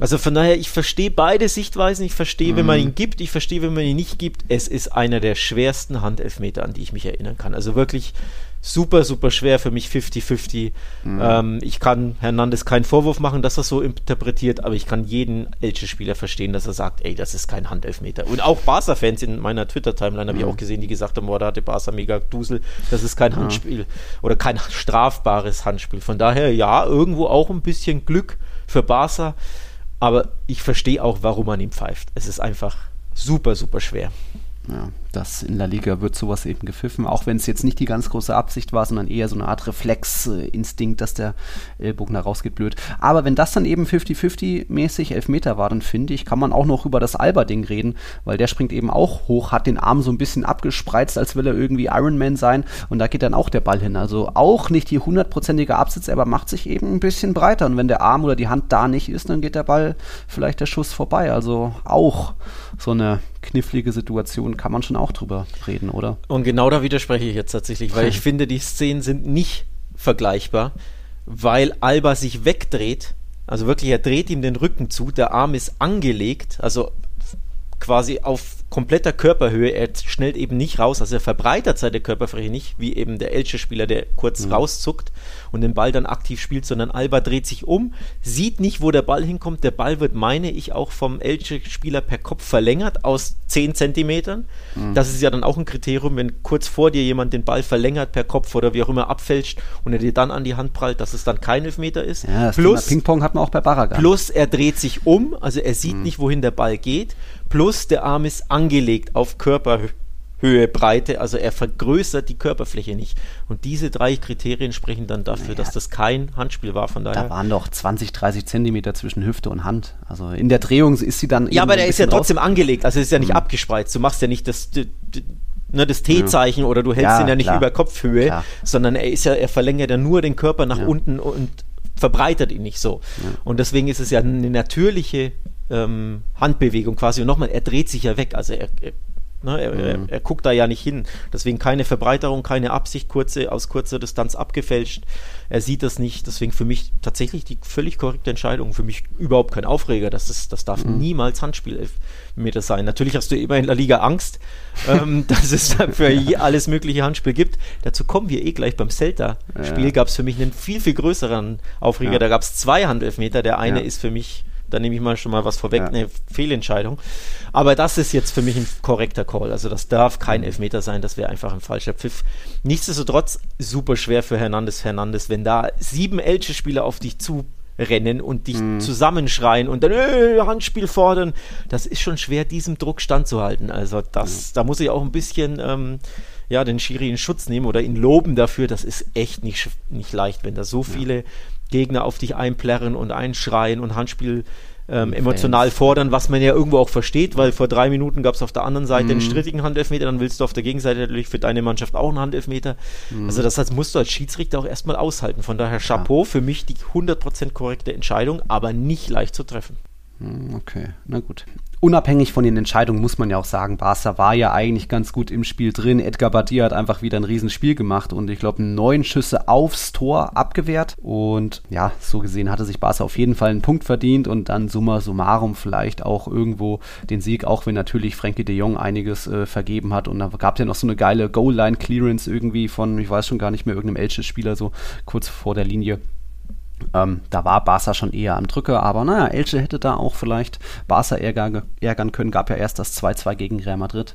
Also von daher, ich verstehe beide Sichtweisen. Ich verstehe, mhm. wenn man mhm. ihn gibt, ich verstehe, wenn man ihn nicht gibt. Es ist einer der schwersten Handelfmeter, an die ich mich erinnern kann. Also wirklich super, super schwer für mich 50-50. Mhm. Ähm, ich kann Hernandez keinen Vorwurf machen, dass er so interpretiert, aber ich kann jeden Elche-Spieler verstehen, dass er sagt, ey, das ist kein Handelfmeter. Und auch Barca-Fans in meiner Twitter-Timeline habe mhm. ich auch gesehen, die gesagt haben, boah, da hatte Barca mega Dusel, das ist kein. Handspiel oder kein strafbares Handspiel. Von daher, ja, irgendwo auch ein bisschen Glück für Barca, aber ich verstehe auch, warum man ihn pfeift. Es ist einfach super, super schwer. Ja, das in La Liga wird sowas eben gepfiffen, auch wenn es jetzt nicht die ganz große Absicht war, sondern eher so eine Art Reflexinstinkt, dass der Ellbogen da rausgeht blöd. Aber wenn das dann eben 50-50-mäßig Elfmeter war, dann finde ich, kann man auch noch über das Alba-Ding reden, weil der springt eben auch hoch, hat den Arm so ein bisschen abgespreizt, als will er irgendwie Ironman sein und da geht dann auch der Ball hin. Also auch nicht die hundertprozentige Absitz, aber macht sich eben ein bisschen breiter und wenn der Arm oder die Hand da nicht ist, dann geht der Ball vielleicht der Schuss vorbei. Also auch so eine knifflige Situation kann man schon auch drüber reden, oder? Und genau da widerspreche ich jetzt tatsächlich, weil ich finde, die Szenen sind nicht vergleichbar, weil Alba sich wegdreht. Also wirklich, er dreht ihm den Rücken zu, der Arm ist angelegt, also quasi auf kompletter Körperhöhe. Er schnellt eben nicht raus, also er verbreitert seine Körperfläche nicht, wie eben der Elche-Spieler, der kurz mhm. rauszuckt und den Ball dann aktiv spielt, sondern Alba dreht sich um, sieht nicht, wo der Ball hinkommt. Der Ball wird, meine ich, auch vom Elche-Spieler per Kopf verlängert aus 10 Zentimetern. Mhm. Das ist ja dann auch ein Kriterium, wenn kurz vor dir jemand den Ball verlängert per Kopf oder wie auch immer abfälscht und er dir dann an die Hand prallt, dass es dann kein Elfmeter ist. Ja, das plus Ping-Pong hat man auch bei Barragan. Plus er dreht sich um, also er sieht mhm. nicht, wohin der Ball geht plus der Arm ist angelegt auf Körperhöhe, Breite, also er vergrößert die Körperfläche nicht. Und diese drei Kriterien sprechen dann dafür, naja, dass das kein Handspiel war. Von daher. Da waren doch 20, 30 Zentimeter zwischen Hüfte und Hand. Also in der Drehung ist sie dann. Ja, aber der ist ja trotzdem angelegt, also ist ja nicht mhm. abgespreizt. Du machst ja nicht das. Ne, das T-Zeichen ja. oder du hältst ja, ihn ja nicht klar. über Kopfhöhe, klar. sondern er ist ja, er verlängert ja nur den Körper nach ja. unten und verbreitert ihn nicht so. Und deswegen ist es ja eine natürliche ähm, Handbewegung quasi. Und nochmal, er dreht sich ja weg. Also er, er Ne, er, mhm. er, er, guckt da ja nicht hin. Deswegen keine Verbreiterung, keine Absicht, kurze, aus kurzer Distanz abgefälscht. Er sieht das nicht. Deswegen für mich tatsächlich die völlig korrekte Entscheidung. Für mich überhaupt kein Aufreger. Das, ist, das darf mhm. niemals Handspielmeter sein. Natürlich hast du immer in der Liga Angst, ähm, dass es für alles mögliche Handspiel gibt. Dazu kommen wir eh gleich beim Celta-Spiel. Ja. Gab es für mich einen viel, viel größeren Aufreger. Ja. Da gab es zwei Handelfmeter. Der eine ja. ist für mich da nehme ich mal schon mal was vorweg, ja. eine Fehlentscheidung. Aber das ist jetzt für mich ein korrekter Call. Also das darf kein Elfmeter sein, das wäre einfach ein falscher Pfiff. Nichtsdestotrotz super schwer für Hernandez Fernandes, wenn da sieben Elche-Spieler auf dich zu rennen und dich mm. zusammenschreien und dann äh, Handspiel fordern. Das ist schon schwer, diesem Druck standzuhalten. Also das, ja. da muss ich auch ein bisschen ähm, ja, den Schiri in Schutz nehmen oder ihn loben dafür. Das ist echt nicht, nicht leicht, wenn da so viele ja. Gegner auf dich einplärren und einschreien und Handspiel ähm, emotional fordern, was man ja irgendwo auch versteht, weil vor drei Minuten gab es auf der anderen Seite mhm. einen strittigen Handelfmeter, dann willst du auf der Gegenseite natürlich für deine Mannschaft auch einen Handelfmeter. Mhm. Also das heißt, musst du als Schiedsrichter auch erstmal aushalten. Von daher Chapeau, ja. für mich die 100% korrekte Entscheidung, aber nicht leicht zu treffen. Hm, okay, na gut unabhängig von den Entscheidungen muss man ja auch sagen, Barca war ja eigentlich ganz gut im Spiel drin. Edgar Badia hat einfach wieder ein Riesenspiel gemacht und ich glaube neun Schüsse aufs Tor abgewehrt. Und ja, so gesehen hatte sich Barca auf jeden Fall einen Punkt verdient und dann summa summarum vielleicht auch irgendwo den Sieg, auch wenn natürlich Frankie de Jong einiges äh, vergeben hat. Und da gab es ja noch so eine geile Goal-Line-Clearance irgendwie von, ich weiß schon gar nicht mehr, irgendeinem Elche-Spieler so kurz vor der Linie. Ähm, da war Barca schon eher am Drücker, aber naja, Elche hätte da auch vielleicht Barca ärger, ärgern können. Gab ja erst das 2-2 gegen Real Madrid.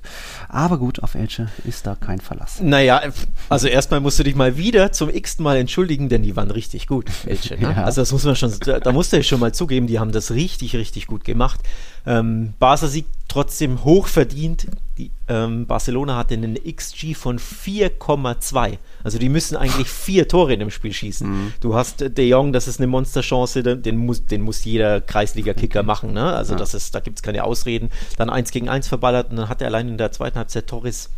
Aber gut, auf Elche ist da kein Verlass. Naja, also erstmal musst du dich mal wieder zum x Mal entschuldigen, denn die waren richtig gut, Elche. Ne? Ja. Also das muss man schon, da musst du ja schon mal zugeben, die haben das richtig, richtig gut gemacht. Ähm, Barca siegt trotzdem hoch verdient. Die, ähm, Barcelona hatte einen XG von 4,2. Also die müssen eigentlich vier Tore in dem Spiel schießen. Mhm. Du hast äh, De Jong, das ist eine Monsterchance, den, muss, den muss jeder Kreisliga-Kicker machen. Ne? Also ja. das ist, da gibt es keine Ausreden. Dann eins gegen eins verballert und dann hat er allein in der zweiten Halbzeit Torres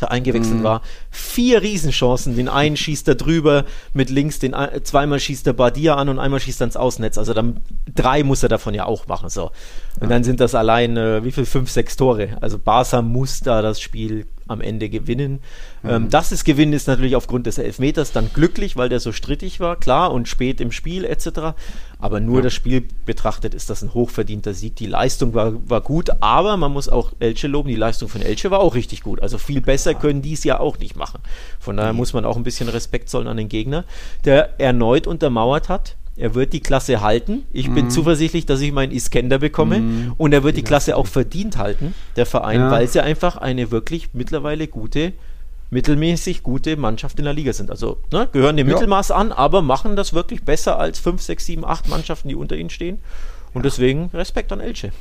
der eingewechselt mhm. war. Vier Riesenchancen. Den einen schießt er drüber mit links, den zweimal schießt er Badia an und einmal schießt er ins Ausnetz. Also dann drei muss er davon ja auch machen. So. Und ja. dann sind das allein, äh, wie viel? Fünf, sechs Tore. Also Barca muss da das Spiel am Ende gewinnen. Mhm. Ähm, dass es gewinnen ist natürlich aufgrund des Elfmeters dann glücklich, weil der so strittig war, klar, und spät im Spiel etc. Aber nur ja. das Spiel betrachtet ist das ein hochverdienter Sieg. Die Leistung war, war gut, aber man muss auch Elche loben, die Leistung von Elche war auch richtig gut. Also viel besser können die es ja auch nicht machen. Von daher muss man auch ein bisschen Respekt zollen an den Gegner, der erneut untermauert hat, er wird die Klasse halten. Ich mm. bin mhm. zuversichtlich, dass ich meinen Iskender bekomme. Mm. Und er wird die Klasse auch verdient halten, der Verein, ja. weil sie einfach eine wirklich mittlerweile gute, mittelmäßig gute Mannschaft in der Liga sind. Also ne, gehören dem ja. Mittelmaß an, aber machen das wirklich besser als 5, 6, 7, 8 Mannschaften, die unter ihnen stehen. Und ja. deswegen Respekt an Elche.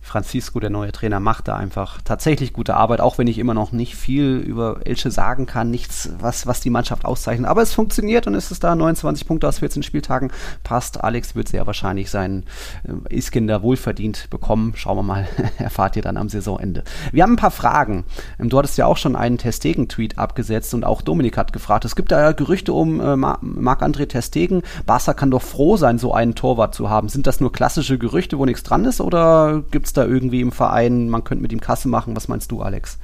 Francisco, der neue Trainer, macht da einfach tatsächlich gute Arbeit, auch wenn ich immer noch nicht viel über Elche sagen kann, nichts, was, was die Mannschaft auszeichnet. Aber es funktioniert und es ist da 29 Punkte aus 14 Spieltagen. Passt. Alex wird sehr wahrscheinlich seinen äh, Iskinder wohlverdient bekommen. Schauen wir mal, erfahrt ihr dann am Saisonende. Wir haben ein paar Fragen. Ähm, du hattest ja auch schon einen Testegen-Tweet abgesetzt und auch Dominik hat gefragt. Es gibt da ja Gerüchte um äh, Marc-André Testegen. Barca kann doch froh sein, so einen Torwart zu haben. Sind das nur klassische Gerüchte, wo nichts dran ist oder gibt es da irgendwie im Verein, man könnte mit ihm Kasse machen. Was meinst du, Alex?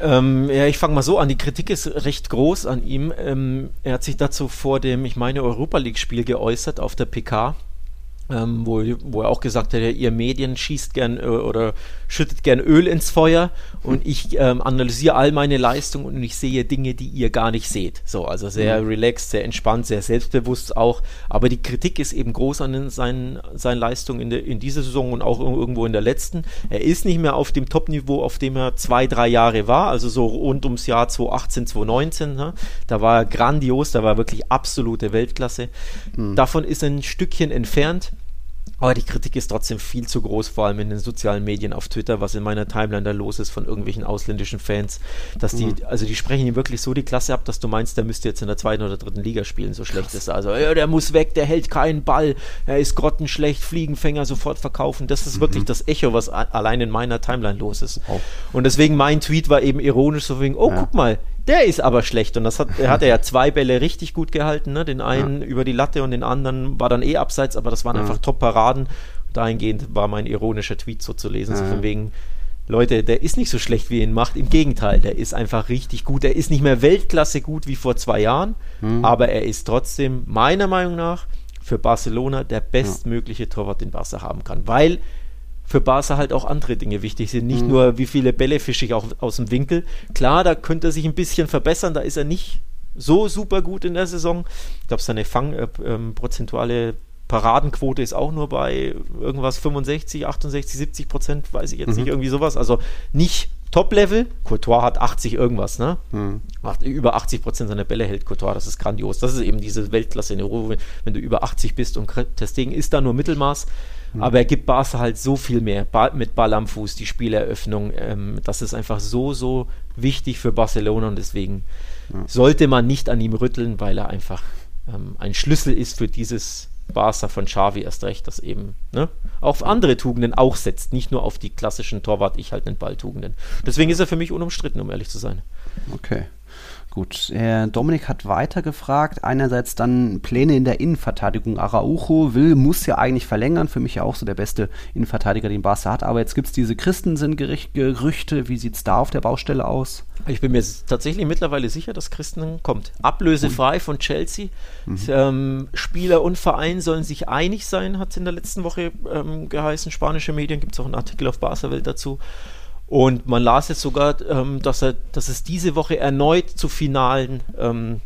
Ähm, ja, ich fange mal so an. Die Kritik ist recht groß an ihm. Ähm, er hat sich dazu vor dem, ich meine, Europa League-Spiel geäußert auf der PK ähm, wo, wo er auch gesagt hat, ja, ihr Medien schießt gern äh, oder schüttet gern Öl ins Feuer und ich ähm, analysiere all meine Leistungen und ich sehe Dinge, die ihr gar nicht seht. So, also sehr mhm. relaxed, sehr entspannt, sehr selbstbewusst auch. Aber die Kritik ist eben groß an seinen, seinen Leistungen in, der, in dieser Saison und auch irgendwo in der letzten. Er ist nicht mehr auf dem Top-Niveau, auf dem er zwei, drei Jahre war, also so rund ums Jahr 2018, 2019. Ne? Da war er grandios, da war er wirklich absolute Weltklasse. Mhm. Davon ist er ein Stückchen entfernt. Aber die Kritik ist trotzdem viel zu groß, vor allem in den sozialen Medien auf Twitter, was in meiner Timeline da los ist von irgendwelchen ausländischen Fans, dass die, mhm. also die sprechen ihm wirklich so die Klasse ab, dass du meinst, der müsste jetzt in der zweiten oder dritten Liga spielen, so schlecht ist er. Also, ja, der muss weg, der hält keinen Ball, er ist grottenschlecht, Fliegenfänger sofort verkaufen. Das ist mhm. wirklich das Echo, was allein in meiner Timeline los ist. Oh. Und deswegen mein Tweet war eben ironisch, so wegen, oh, ja. guck mal, der ist aber schlecht. Und das hat, er hat er ja zwei Bälle richtig gut gehalten. Ne? Den einen ja. über die Latte und den anderen war dann eh abseits, aber das waren ja. einfach Top-Paraden. Dahingehend war mein ironischer Tweet so zu lesen. Ja. So von wegen, Leute, der ist nicht so schlecht, wie er ihn macht. Im Gegenteil, der ist einfach richtig gut. Er ist nicht mehr Weltklasse gut wie vor zwei Jahren, mhm. aber er ist trotzdem meiner Meinung nach für Barcelona der bestmögliche Torwart, den Barca haben kann. Weil für Barca halt auch andere Dinge wichtig sind. Nicht mhm. nur, wie viele Bälle fische ich auch aus dem Winkel. Klar, da könnte er sich ein bisschen verbessern. Da ist er nicht so super gut in der Saison. Ich glaube, seine Fangprozentuale äh, ähm, Paradenquote ist auch nur bei irgendwas 65, 68, 70 Prozent, weiß ich jetzt mhm. nicht, irgendwie sowas. Also nicht Top-Level. Courtois hat 80 irgendwas, ne? Mhm. Über 80 Prozent seiner Bälle hält Courtois, das ist grandios. Das ist eben diese Weltklasse in Europa, wenn du über 80 bist und Testegen ist da nur Mittelmaß. Mhm. Aber er gibt Barca halt so viel mehr Ball, mit Ball am Fuß, die Spieleröffnung. Ähm, das ist einfach so, so wichtig für Barcelona und deswegen ja. sollte man nicht an ihm rütteln, weil er einfach ähm, ein Schlüssel ist für dieses Barca von Xavi erst recht, das eben ne, auf andere Tugenden auch setzt, nicht nur auf die klassischen Torwart, ich halt den Balltugenden. Deswegen ist er für mich unumstritten, um ehrlich zu sein. Okay. Gut, Herr Dominik hat weiter gefragt. Einerseits dann Pläne in der Innenverteidigung. Araujo will, muss ja eigentlich verlängern. Für mich ja auch so der beste Innenverteidiger, den Barca hat. Aber jetzt gibt es diese Christensen-Gerüchte. Wie sieht es da auf der Baustelle aus? Ich bin mir tatsächlich mittlerweile sicher, dass Christen kommt. Ablösefrei von Chelsea. Mhm. Ähm, Spieler und Verein sollen sich einig sein, hat es in der letzten Woche ähm, geheißen. Spanische Medien gibt es auch einen Artikel auf Barca Welt dazu. Und man las jetzt sogar, ähm, dass, er, dass es diese Woche erneut zu finalen ähm,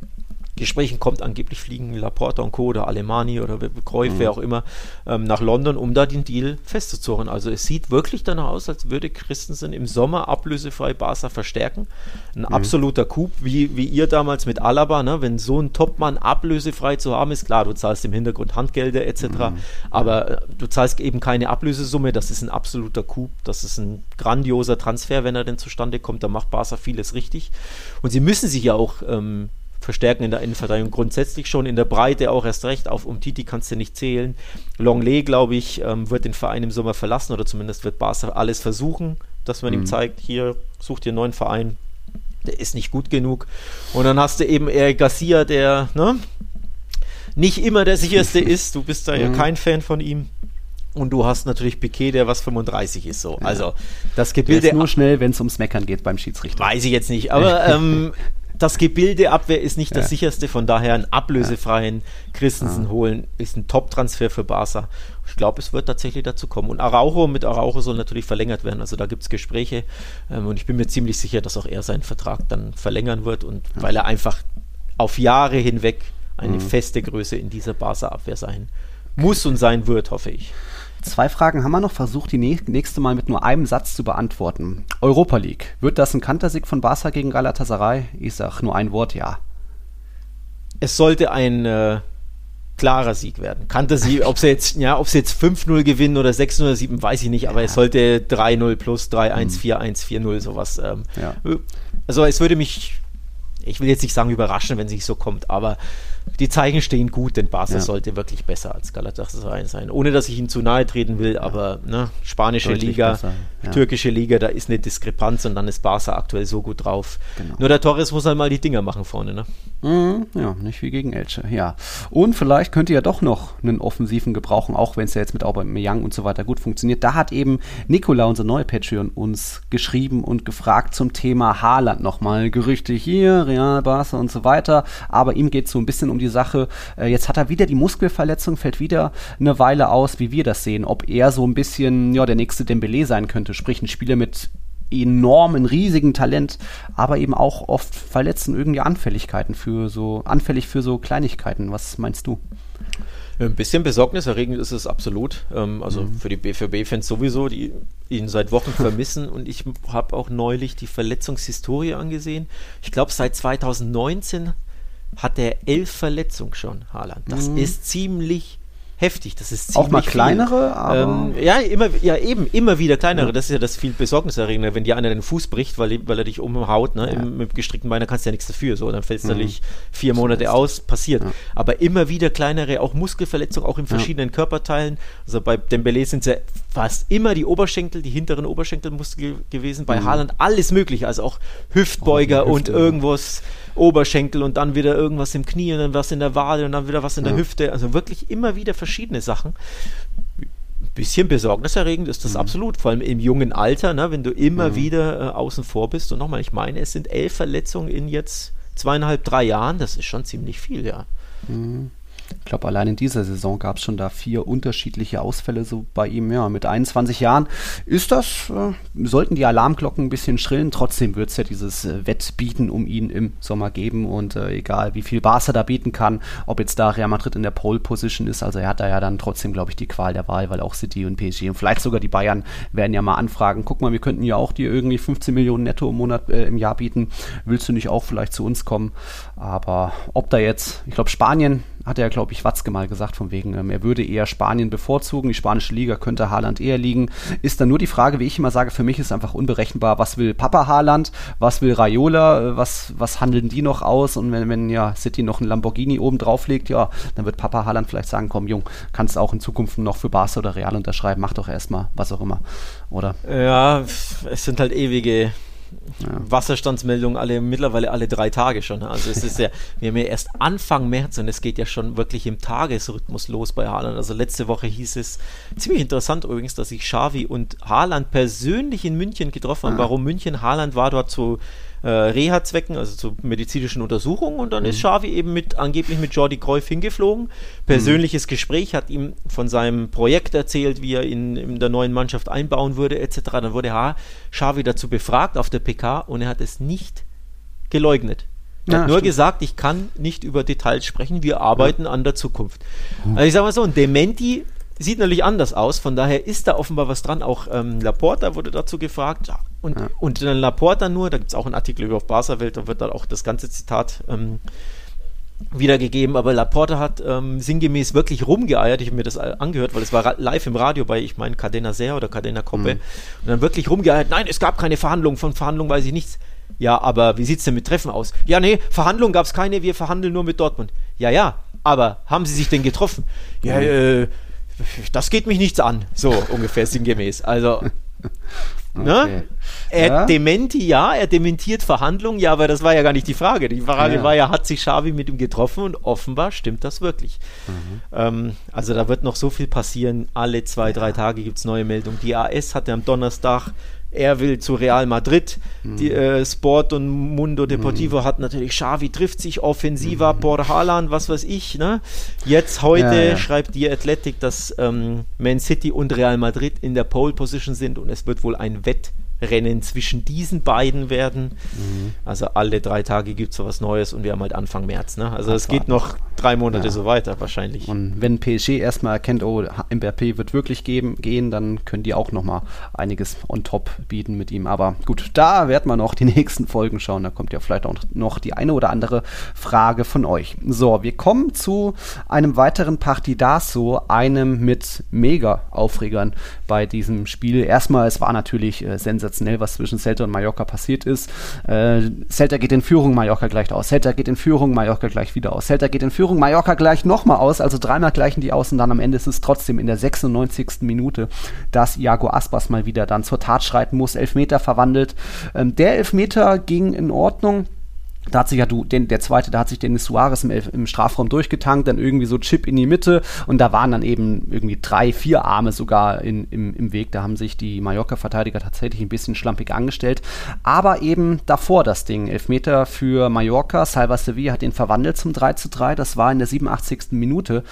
Gesprächen kommt, angeblich fliegen Laporta und Co. oder Alemani oder Cruyff, mhm. wer auch immer, ähm, nach London, um da den Deal festzuzurren. Also es sieht wirklich danach aus, als würde Christensen im Sommer ablösefrei Barca verstärken. Ein mhm. absoluter Coup, wie, wie ihr damals mit Alaba, ne? wenn so ein Topmann ablösefrei zu haben ist, klar, du zahlst im Hintergrund Handgelder etc., mhm. aber äh, du zahlst eben keine Ablösesumme, das ist ein absoluter Coup, das ist ein grandioser Transfer, wenn er denn zustande kommt, da macht Barca vieles richtig. Und sie müssen sich ja auch ähm, verstärken in der Innenverteidigung grundsätzlich schon, in der Breite auch erst recht. Auf um Titi kannst du nicht zählen. Longley, glaube ich, ähm, wird den Verein im Sommer verlassen oder zumindest wird Barca alles versuchen, dass man mhm. ihm zeigt, hier, such dir einen neuen Verein. Der ist nicht gut genug. Und dann hast du eben Eric Garcia, der ne, nicht immer der sicherste ist. Du bist da mhm. ja kein Fan von ihm. Und du hast natürlich Piquet, der was 35 ist. So. Ja. Also das Gebilde. Der ist nur schnell, wenn es ums Meckern geht beim Schiedsrichter. Weiß ich jetzt nicht. Aber ähm, das Gebildeabwehr ist nicht ja. das sicherste, von daher einen ablösefreien Christensen ja. holen, ist ein Top-Transfer für Barca. Ich glaube, es wird tatsächlich dazu kommen. Und Araujo, mit Araujo soll natürlich verlängert werden. Also da gibt es Gespräche. Ähm, und ich bin mir ziemlich sicher, dass auch er seinen Vertrag dann verlängern wird. Und ja. weil er einfach auf Jahre hinweg eine mhm. feste Größe in dieser Barca-Abwehr sein muss und sein wird, hoffe ich. Zwei Fragen haben wir noch. Versucht die nächste Mal mit nur einem Satz zu beantworten. Europa League. Wird das ein Kantersieg von Barca gegen Galatasaray? Ich sag nur ein Wort, ja. Es sollte ein äh, klarer Sieg werden. Kannte sie, ob sie jetzt, ja, ob sie jetzt 5-0 gewinnen oder 6-0 oder 7, weiß ich nicht, aber ja. es sollte 3-0 plus 3-1, 4-1, 4-0, sowas. Ähm, ja. Also es würde mich, ich will jetzt nicht sagen überraschen, wenn es so kommt, aber die Zeichen stehen gut, denn Barca ja. sollte wirklich besser als Galatasaray sein. Ohne, dass ich ihnen zu nahe treten will, ja. aber ne, spanische Deutlich Liga, ja. türkische Liga, da ist eine Diskrepanz und dann ist Barca aktuell so gut drauf. Genau. Nur der Torres muss halt mal die Dinger machen vorne. Ne? Mhm, ja, nicht wie gegen Elche, ja. Und vielleicht könnt ihr ja doch noch einen Offensiven gebrauchen, auch wenn es ja jetzt mit Aubameyang und so weiter gut funktioniert. Da hat eben Nikola, unser neuer Patreon, uns geschrieben und gefragt zum Thema Haaland nochmal. Gerüchte hier, Real, Barca und so weiter. Aber ihm geht es so ein bisschen um die Sache. Äh, jetzt hat er wieder die Muskelverletzung, fällt wieder eine Weile aus, wie wir das sehen. Ob er so ein bisschen ja, der nächste Dembele sein könnte, sprich ein Spieler mit enormen, riesigen Talent, aber eben auch oft verletzen irgendwie Anfälligkeiten für so, anfällig für so Kleinigkeiten. Was meinst du? Ein bisschen besorgniserregend ist es absolut. Ähm, also mhm. für die BVB-Fans sowieso, die ihn seit Wochen vermissen. Und ich habe auch neulich die Verletzungshistorie angesehen. Ich glaube, seit 2019 hat er elf Verletzungen schon, Haaland. Das mhm. ist ziemlich heftig. Das ist auch mal kleinere, aber ähm, ja immer ja eben immer wieder kleinere. Ja. Das ist ja das viel besorgniserregende, wenn dir einer den Fuß bricht, weil, weil er dich umhaut, ne? Ja. Im, mit gestreckten Beinen kannst du ja nichts dafür, so dann fällst du mhm. natürlich vier Monate aus, passiert. Ja. Aber immer wieder kleinere, auch Muskelverletzungen, auch in verschiedenen Körperteilen. Also bei Dembele sind es ja fast immer die Oberschenkel, die hinteren Oberschenkelmuskel gewesen. Bei mhm. Haaland alles mögliche, also auch Hüftbeuger oh, und irgendwas. Oberschenkel und dann wieder irgendwas im Knie und dann was in der Wade und dann wieder was in der Hüfte. Also wirklich immer wieder verschiedene Sachen. Ein bisschen besorgniserregend ist das mhm. absolut, vor allem im jungen Alter, ne, wenn du immer mhm. wieder äh, außen vor bist. Und nochmal, ich meine, es sind elf Verletzungen in jetzt zweieinhalb, drei Jahren. Das ist schon ziemlich viel, ja. Mhm. Ich glaube, allein in dieser Saison gab es schon da vier unterschiedliche Ausfälle so bei ihm. Ja, mit 21 Jahren ist das, äh, sollten die Alarmglocken ein bisschen schrillen. Trotzdem wird es ja dieses äh, Wettbieten um ihn im Sommer geben und äh, egal wie viel Barca da bieten kann, ob jetzt da Real Madrid in der Pole Position ist, also er hat da ja dann trotzdem, glaube ich, die Qual der Wahl, weil auch City und PSG und vielleicht sogar die Bayern werden ja mal anfragen. Guck mal, wir könnten ja auch dir irgendwie 15 Millionen netto im Monat äh, im Jahr bieten. Willst du nicht auch vielleicht zu uns kommen? Aber ob da jetzt, ich glaube, Spanien hat er, glaube ich, Watzke mal gesagt, von wegen, ähm, er würde eher Spanien bevorzugen, die spanische Liga könnte Haaland eher liegen. Ist dann nur die Frage, wie ich immer sage, für mich ist einfach unberechenbar, was will Papa Haaland, was will Raiola, äh, was, was handeln die noch aus und wenn, wenn ja City noch ein Lamborghini oben drauf legt, ja, dann wird Papa Haaland vielleicht sagen, komm Jung, kannst auch in Zukunft noch für Barca oder Real unterschreiben, mach doch erstmal, was auch immer, oder? Ja, es sind halt ewige ja. Wasserstandsmeldungen alle mittlerweile alle drei Tage schon. Also es ist ja, wir haben ja erst Anfang März und es geht ja schon wirklich im Tagesrhythmus los bei Haaland. Also letzte Woche hieß es, ziemlich interessant übrigens, dass sich Xavi und Haaland persönlich in München getroffen haben. Ja. Warum München? Haaland war dort so äh, Reha-Zwecken, also zu medizinischen Untersuchungen. Und dann mhm. ist Xavi eben mit angeblich mit Jordi Cruyff hingeflogen. Persönliches mhm. Gespräch hat ihm von seinem Projekt erzählt, wie er ihn in der neuen Mannschaft einbauen würde, etc. Dann wurde Xavi dazu befragt auf der PK und er hat es nicht geleugnet. Er ja, hat nur stimmt. gesagt, ich kann nicht über Details sprechen, wir arbeiten ja. an der Zukunft. Also ich sage mal so, ein Dementi sieht natürlich anders aus, von daher ist da offenbar was dran. Auch ähm, Laporta wurde dazu gefragt. Und, ja. und dann Laporta nur, da gibt es auch einen Artikel über auf Barca Welt, da wird dann auch das ganze Zitat ähm, wiedergegeben, aber Laporta hat ähm, sinngemäß wirklich rumgeeiert. Ich habe mir das angehört, weil es war live im Radio bei, ich meine, Cadena Ser oder Cadena Coppe. Mhm. Und dann wirklich rumgeeiert, nein, es gab keine Verhandlungen, von Verhandlungen weiß ich nichts. Ja, aber wie sieht es denn mit Treffen aus? Ja, nee, Verhandlungen gab es keine, wir verhandeln nur mit Dortmund. Ja, ja, aber haben sie sich denn getroffen? Ja, äh, das geht mich nichts an. So ungefähr sinngemäß. Also, ne? okay. ne? Er ja? dementi, ja, er dementiert Verhandlungen, ja, aber das war ja gar nicht die Frage. Die Frage ja. war ja, hat sich Xavi mit ihm getroffen und offenbar stimmt das wirklich. Mhm. Ähm, also da wird noch so viel passieren. Alle zwei, drei Tage gibt es neue Meldungen. Die AS hatte am Donnerstag er will zu Real Madrid. Mhm. Die, äh, Sport und Mundo Deportivo mhm. hat natürlich Xavi trifft sich offensiver mhm. por Haaland, was weiß ich. Ne? Jetzt heute ja, ja. schreibt die Athletic, dass ähm, Man City und Real Madrid in der Pole Position sind und es wird wohl ein Wett Rennen zwischen diesen beiden werden. Mhm. Also alle drei Tage gibt es so was Neues und wir haben halt Anfang März. Ne? Also es geht noch drei Monate ja. so weiter wahrscheinlich. Und wenn PSG erstmal erkennt, oh, Mbappé wird wirklich geben, gehen, dann können die auch nochmal einiges on top bieten mit ihm. Aber gut, da werden wir noch die nächsten Folgen schauen. Da kommt ja vielleicht auch noch die eine oder andere Frage von euch. So, wir kommen zu einem weiteren Partidaso, einem mit Mega-Aufregern bei diesem Spiel. Erstmal, es war natürlich äh, sensationell sensationell, was zwischen Celta und Mallorca passiert ist. Äh, Celta geht in Führung, Mallorca gleicht aus. Celta geht in Führung, Mallorca gleich wieder aus. Celta geht in Führung, Mallorca gleich nochmal aus. Also dreimal gleichen die aus und dann am Ende ist es trotzdem in der 96. Minute, dass Iago Aspas mal wieder dann zur Tat schreiten muss. Elfmeter verwandelt. Ähm, der Elfmeter ging in Ordnung. Da hat sich ja du, den, der zweite, da hat sich Dennis Suarez im, im, Strafraum durchgetankt, dann irgendwie so Chip in die Mitte und da waren dann eben irgendwie drei, vier Arme sogar in, im, im Weg. Da haben sich die Mallorca-Verteidiger tatsächlich ein bisschen schlampig angestellt. Aber eben davor das Ding. Elfmeter für Mallorca. Salva Sevilla hat den verwandelt zum 3 zu 3. Das war in der 87. Minute.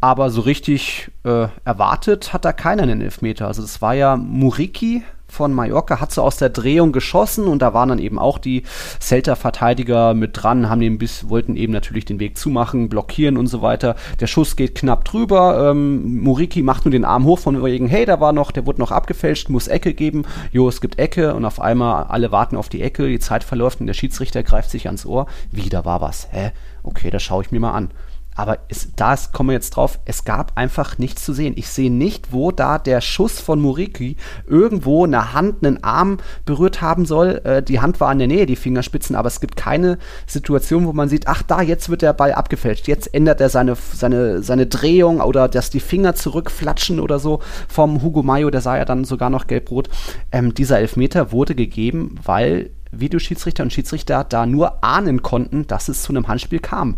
Aber so richtig äh, erwartet hat da keiner einen Elfmeter. Also das war ja Muriki, von Mallorca hat so aus der Drehung geschossen und da waren dann eben auch die Celta-Verteidiger mit dran, haben den bis, wollten eben natürlich den Weg zumachen, blockieren und so weiter. Der Schuss geht knapp drüber. Ähm, Muriki macht nur den Arm hoch von wegen, hey, da war noch, der wurde noch abgefälscht, muss Ecke geben. Jo, es gibt Ecke und auf einmal alle warten auf die Ecke, die Zeit verläuft und der Schiedsrichter greift sich ans Ohr. Wieder war was. Hä? Okay, das schaue ich mir mal an. Aber da kommen wir jetzt drauf, es gab einfach nichts zu sehen. Ich sehe nicht, wo da der Schuss von Muriki irgendwo eine Hand, einen Arm berührt haben soll. Äh, die Hand war in der Nähe, die Fingerspitzen, aber es gibt keine Situation, wo man sieht, ach da, jetzt wird der Ball abgefälscht. Jetzt ändert er seine, seine, seine Drehung oder dass die Finger zurückflatschen oder so vom Hugo Mayo, der sah ja dann sogar noch gelb-rot. Ähm, dieser Elfmeter wurde gegeben, weil Videoschiedsrichter und Schiedsrichter da nur ahnen konnten, dass es zu einem Handspiel kam.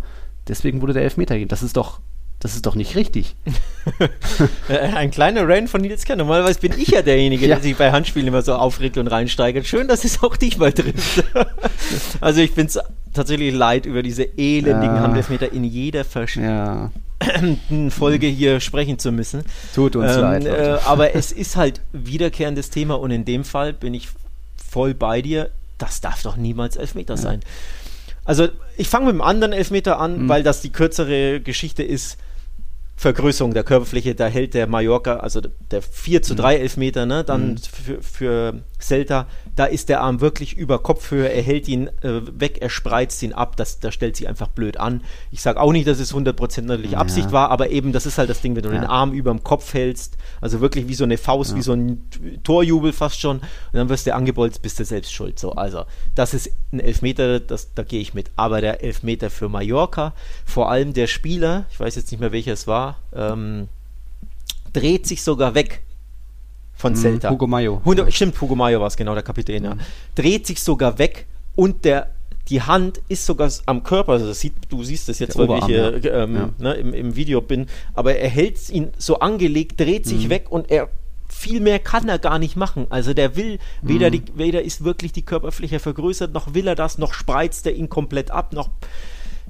Deswegen wurde der Elfmeter gegeben. Das ist doch, das ist doch nicht richtig. Ein kleiner Rain von Nils Kern. Normalerweise bin ich ja derjenige, ja. der sich bei Handspielen immer so aufregt und reinsteigert. Schön, dass es auch dich mal trifft. also ich finde es tatsächlich leid, über diese elendigen ja. Handelfmeter in jeder verschiedenen ja. Folge hier sprechen zu müssen. Tut uns ähm, leid. Äh, aber es ist halt wiederkehrendes Thema und in dem Fall bin ich voll bei dir. Das darf doch niemals Elfmeter sein. Also ich fange mit dem anderen Elfmeter an, mhm. weil das die kürzere Geschichte ist. Vergrößerung der Körperfläche, da hält der Mallorca, also der 4 zu 3 mhm. Elfmeter, ne, dann mhm. für, für Celta, da ist der Arm wirklich über Kopfhöhe, er hält ihn äh, weg, er spreizt ihn ab, das, das stellt sich einfach blöd an. Ich sage auch nicht, dass es 100% natürlich ja. Absicht war, aber eben, das ist halt das Ding, wenn du ja. den Arm über dem Kopf hältst, also wirklich wie so eine Faust, ja. wie so ein Torjubel fast schon, und dann wirst du angebolzt, bist du selbst schuld. So, also, das ist ein Elfmeter, das, da gehe ich mit. Aber der Elfmeter für Mallorca, vor allem der Spieler, ich weiß jetzt nicht mehr welcher es war, ähm, dreht sich sogar weg von mhm, Celta. Hugo Mayo. Hugo, stimmt, Hugo Mayo war es genau, der Kapitän, ja. Mhm. Dreht sich sogar weg und der die Hand ist sogar am Körper, also sieht, du siehst das jetzt, der weil ich hier ja. ähm, ja. Ne, im, im, Video bin, aber er hält ihn so angelegt, dreht sich mhm. weg und er viel mehr kann er gar nicht machen. Also der will, weder, mhm. die, weder ist wirklich die Körperfläche vergrößert, noch will er das, noch spreizt er ihn komplett ab, noch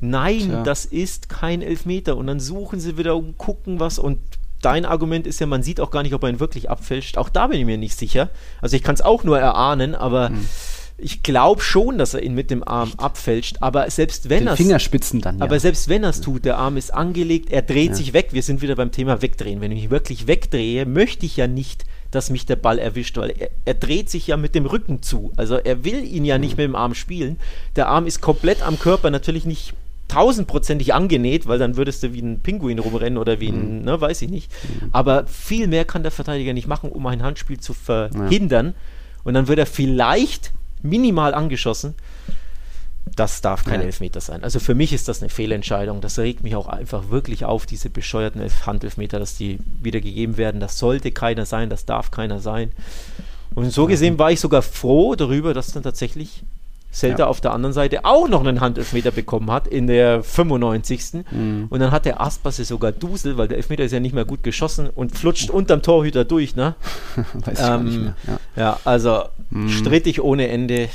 Nein, Tja. das ist kein Elfmeter. Und dann suchen sie wieder und gucken was und dein Argument ist ja, man sieht auch gar nicht, ob er ihn wirklich abfälscht. Auch da bin ich mir nicht sicher. Also ich kann es auch nur erahnen, aber hm. ich glaube schon, dass er ihn mit dem Arm abfälscht, aber selbst wenn er Fingerspitzen dann, ja. Aber selbst wenn er es tut, der Arm ist angelegt, er dreht ja. sich weg. Wir sind wieder beim Thema wegdrehen. Wenn ich mich wirklich wegdrehe, möchte ich ja nicht, dass mich der Ball erwischt, weil er, er dreht sich ja mit dem Rücken zu. Also er will ihn ja nicht mhm. mit dem Arm spielen. Der Arm ist komplett am Körper, natürlich nicht tausendprozentig angenäht, weil dann würdest du wie ein Pinguin rumrennen oder wie ein, mhm. ne, weiß ich nicht. Mhm. Aber viel mehr kann der Verteidiger nicht machen, um ein Handspiel zu verhindern. Ja. Und dann wird er vielleicht minimal angeschossen. Das darf kein ja. Elfmeter sein. Also für mich ist das eine Fehlentscheidung. Das regt mich auch einfach wirklich auf, diese bescheuerten Handelfmeter, dass die wieder gegeben werden. Das sollte keiner sein, das darf keiner sein. Und so gesehen war ich sogar froh darüber, dass dann tatsächlich Celta ja. auf der anderen Seite auch noch einen Handelfmeter bekommen hat in der 95. Mhm. Und dann hat der Aspasse sogar Dusel, weil der Elfmeter ist ja nicht mehr gut geschossen und flutscht unterm Torhüter durch. Ne? Weiß ähm, ich nicht mehr. Ja, ja also mhm. strittig ohne Ende.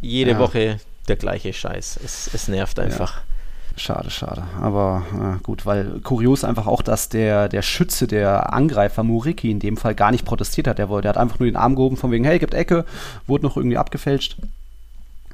Jede ja. Woche der gleiche Scheiß. Es, es nervt einfach. Schade, schade. Aber äh, gut, weil kurios einfach auch, dass der, der Schütze, der Angreifer Muriki in dem Fall gar nicht protestiert hat. Der, der hat einfach nur den Arm gehoben von wegen, hey, gibt Ecke, wurde noch irgendwie abgefälscht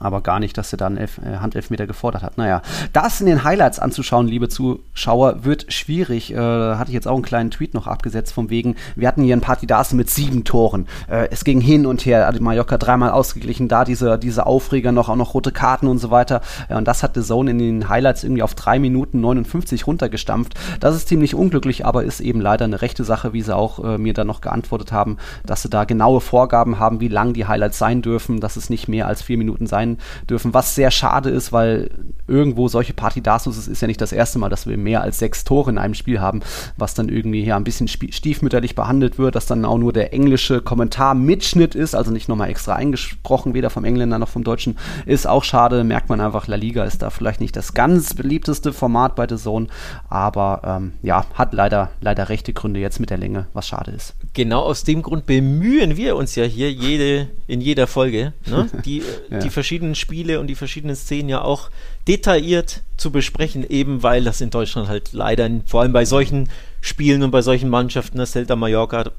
aber gar nicht, dass er dann Elf, äh, Handelfmeter gefordert hat. Naja, das in den Highlights anzuschauen, liebe Zuschauer, wird schwierig. Äh, hatte ich jetzt auch einen kleinen Tweet noch abgesetzt, von wegen, wir hatten hier ein Partidase mit sieben Toren. Äh, es ging hin und her, hat Mallorca dreimal ausgeglichen, da diese, diese Aufreger noch, auch noch rote Karten und so weiter. Ja, und das hat The Zone in den Highlights irgendwie auf drei Minuten 59 runtergestampft. Das ist ziemlich unglücklich, aber ist eben leider eine rechte Sache, wie sie auch äh, mir dann noch geantwortet haben, dass sie da genaue Vorgaben haben, wie lang die Highlights sein dürfen, dass es nicht mehr als vier Minuten sein dürfen, was sehr schade ist, weil irgendwo solche Partidasus, es ist ja nicht das erste Mal, dass wir mehr als sechs Tore in einem Spiel haben, was dann irgendwie ja ein bisschen stiefmütterlich behandelt wird, dass dann auch nur der englische Kommentar-Mitschnitt ist, also nicht nochmal extra eingesprochen, weder vom Engländer noch vom Deutschen, ist auch schade, merkt man einfach, La Liga ist da vielleicht nicht das ganz beliebteste Format bei The Zone, aber ähm, ja, hat leider, leider rechte Gründe jetzt mit der Länge, was schade ist. Genau aus dem Grund bemühen wir uns ja hier jede, in jeder Folge, ne, die, ja. die verschiedenen Spiele und die verschiedenen Szenen ja auch detailliert zu besprechen, eben weil das in Deutschland halt leider, vor allem bei solchen Spielen und bei solchen Mannschaften, das Celta Mallorca,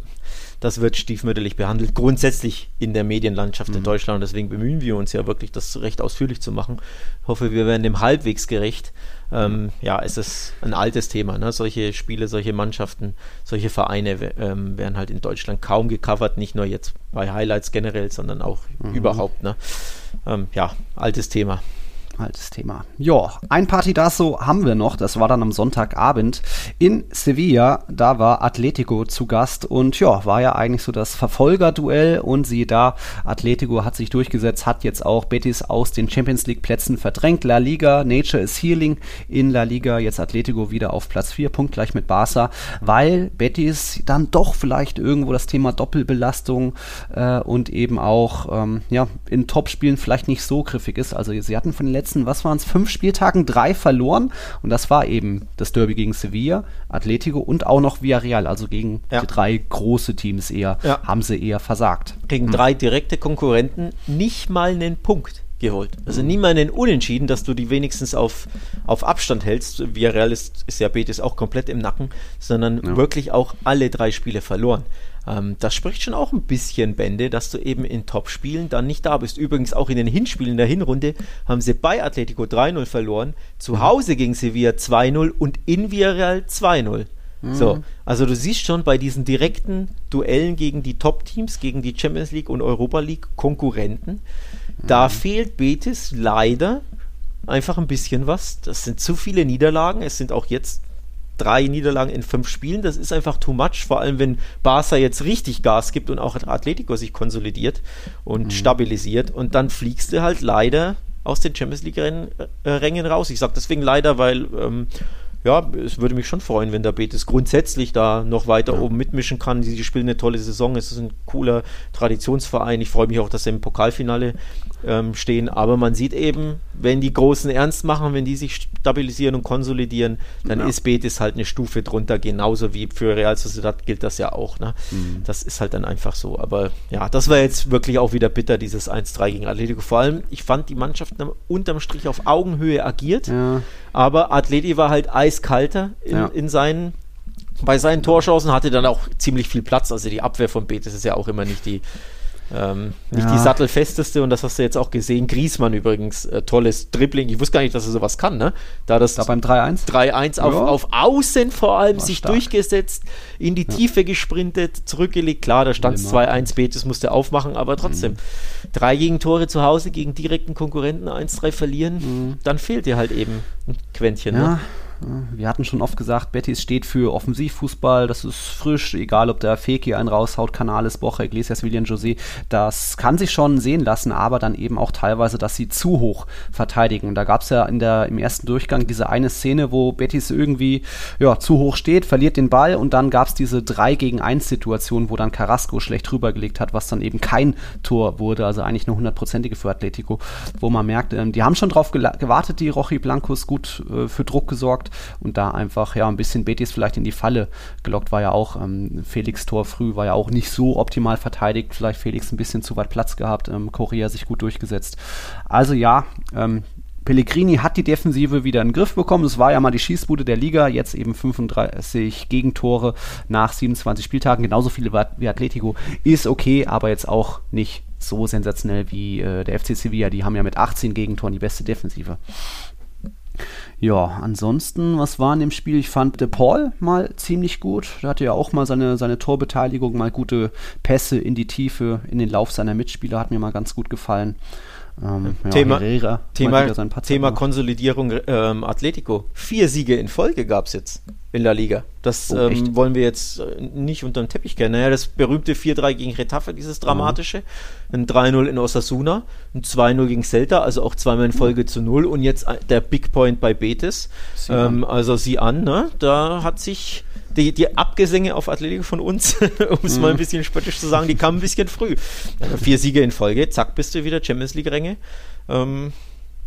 das wird stiefmütterlich behandelt, grundsätzlich in der Medienlandschaft mhm. in Deutschland. Und deswegen bemühen wir uns ja wirklich, das recht ausführlich zu machen. Ich hoffe, wir werden dem halbwegs gerecht. Ähm, ja, es ist ein altes Thema. Ne? Solche Spiele, solche Mannschaften, solche Vereine ähm, werden halt in Deutschland kaum gecovert, nicht nur jetzt bei Highlights generell, sondern auch mhm. überhaupt. Ne? Ähm, ja, altes Thema altes Thema. Ja, ein Partidazo haben wir noch. Das war dann am Sonntagabend in Sevilla. Da war Atletico zu Gast und ja, war ja eigentlich so das Verfolgerduell und siehe da, Atletico hat sich durchgesetzt, hat jetzt auch Betis aus den Champions League Plätzen verdrängt. La Liga, Nature is Healing in La Liga. Jetzt Atletico wieder auf Platz 4, punktgleich mit Barca, weil Betis dann doch vielleicht irgendwo das Thema Doppelbelastung äh, und eben auch ähm, ja, in Topspielen vielleicht nicht so griffig ist. Also sie hatten von den letzten letzten, was waren es, fünf Spieltagen drei verloren. Und das war eben das Derby gegen Sevilla, Atletico und auch noch Villarreal. Also gegen ja. die drei große Teams eher, ja. haben sie eher versagt. Gegen hm. drei direkte Konkurrenten nicht mal einen Punkt geholt. Also nie mal einen Unentschieden, dass du die wenigstens auf, auf Abstand hältst. Villarreal ist, ist ja Betis auch komplett im Nacken, sondern ja. wirklich auch alle drei Spiele verloren. Ähm, das spricht schon auch ein bisschen Bände, dass du eben in Topspielen dann nicht da bist. Übrigens auch in den Hinspielen der Hinrunde haben sie bei Atletico 3-0 verloren, zu mhm. Hause gegen Sevilla 2-0 und in Villarreal 2-0. Mhm. So, also du siehst schon bei diesen direkten Duellen gegen die Top-Teams, gegen die Champions League und Europa League Konkurrenten, mhm. da fehlt Betis leider einfach ein bisschen was. Das sind zu viele Niederlagen. Es sind auch jetzt drei Niederlagen in fünf Spielen. Das ist einfach too much, vor allem wenn Barca jetzt richtig Gas gibt und auch Atletico sich konsolidiert und mhm. stabilisiert. Und dann fliegst du halt leider aus den Champions League-Rängen äh, raus. Ich sage deswegen leider, weil ähm, ja, es würde mich schon freuen, wenn der Betis grundsätzlich da noch weiter ja. oben mitmischen kann. Sie spielen eine tolle Saison, es ist ein cooler Traditionsverein. Ich freue mich auch, dass sie im Pokalfinale ähm, stehen. Aber man sieht eben, wenn die Großen ernst machen, wenn die sich stabilisieren und konsolidieren, dann ja. ist Betis halt eine Stufe drunter, genauso wie für Real Sociedad gilt das ja auch. Ne? Mhm. Das ist halt dann einfach so. Aber ja, das war jetzt wirklich auch wieder bitter, dieses 1-3 gegen Atletico. Vor allem, ich fand die Mannschaft unterm Strich auf Augenhöhe agiert, ja. aber Atleti war halt eiskalter in, ja. in seinen bei seinen Torchancen hatte dann auch ziemlich viel Platz. Also die Abwehr von Betis ist ja auch immer nicht die Ähm, nicht ja. die sattelfesteste und das hast du jetzt auch gesehen. Griesmann übrigens, äh, tolles Dribbling. Ich wusste gar nicht, dass er sowas kann, ne? Da das da beim 3-1? 3-1 auf, ja. auf Außen vor allem War sich stark. durchgesetzt, in die ja. Tiefe gesprintet, zurückgelegt. Klar, da stand es 2-1, Betis musste aufmachen, aber trotzdem. Mhm. Drei Gegentore zu Hause gegen direkten Konkurrenten, 1-3 verlieren, mhm. dann fehlt dir halt eben ein Quäntchen. Ja. Ne? Wir hatten schon oft gesagt, Betis steht für Offensivfußball, das ist frisch, egal ob der Feki einen raushaut, Canales, Boche, Iglesias, William José, das kann sich schon sehen lassen, aber dann eben auch teilweise, dass sie zu hoch verteidigen. Da gab es ja in der, im ersten Durchgang diese eine Szene, wo Betis irgendwie ja, zu hoch steht, verliert den Ball und dann gab es diese 3 gegen 1 Situation, wo dann Carrasco schlecht rübergelegt hat, was dann eben kein Tor wurde, also eigentlich eine hundertprozentige für Atletico, wo man merkt, ähm, die haben schon drauf gewartet, die Rochi Blancos, gut äh, für Druck gesorgt und da einfach ja ein bisschen Betis vielleicht in die Falle gelockt war ja auch. Ähm, Felix Tor früh war ja auch nicht so optimal verteidigt, vielleicht Felix ein bisschen zu weit Platz gehabt, ähm, Korea sich gut durchgesetzt. Also ja, ähm, Pellegrini hat die Defensive wieder in den Griff bekommen. Es war ja mal die Schießbude der Liga, jetzt eben 35 Gegentore nach 27 Spieltagen, genauso viele wie Atletico. Ist okay, aber jetzt auch nicht so sensationell wie äh, der FC Sevilla. Die haben ja mit 18 Gegentoren die beste Defensive. Ja, ansonsten, was war in dem Spiel? Ich fand De Paul mal ziemlich gut. Der hatte ja auch mal seine, seine Torbeteiligung, mal gute Pässe in die Tiefe, in den Lauf seiner Mitspieler, hat mir mal ganz gut gefallen. Ähm, ja, Thema, Herrera, Thema, Thema Konsolidierung ähm, Atletico. Vier Siege in Folge gab es jetzt in der Liga. Das oh, ähm, wollen wir jetzt äh, nicht unter den Teppich kennen. Naja, das berühmte 4-3 gegen Retafe, dieses dramatische. Mhm. Ein 3-0 in Osasuna, ein 2-0 gegen Celta, also auch zweimal in Folge mhm. zu 0 und jetzt äh, der Big Point bei Betis. Ähm, also sieh an, ne? da hat sich die, die Abgesänge auf Atletico von uns, um es mhm. mal ein bisschen spöttisch zu sagen, die kamen ein bisschen früh. Also vier Siege in Folge, zack, bist du wieder Champions League-Ränge. Ähm,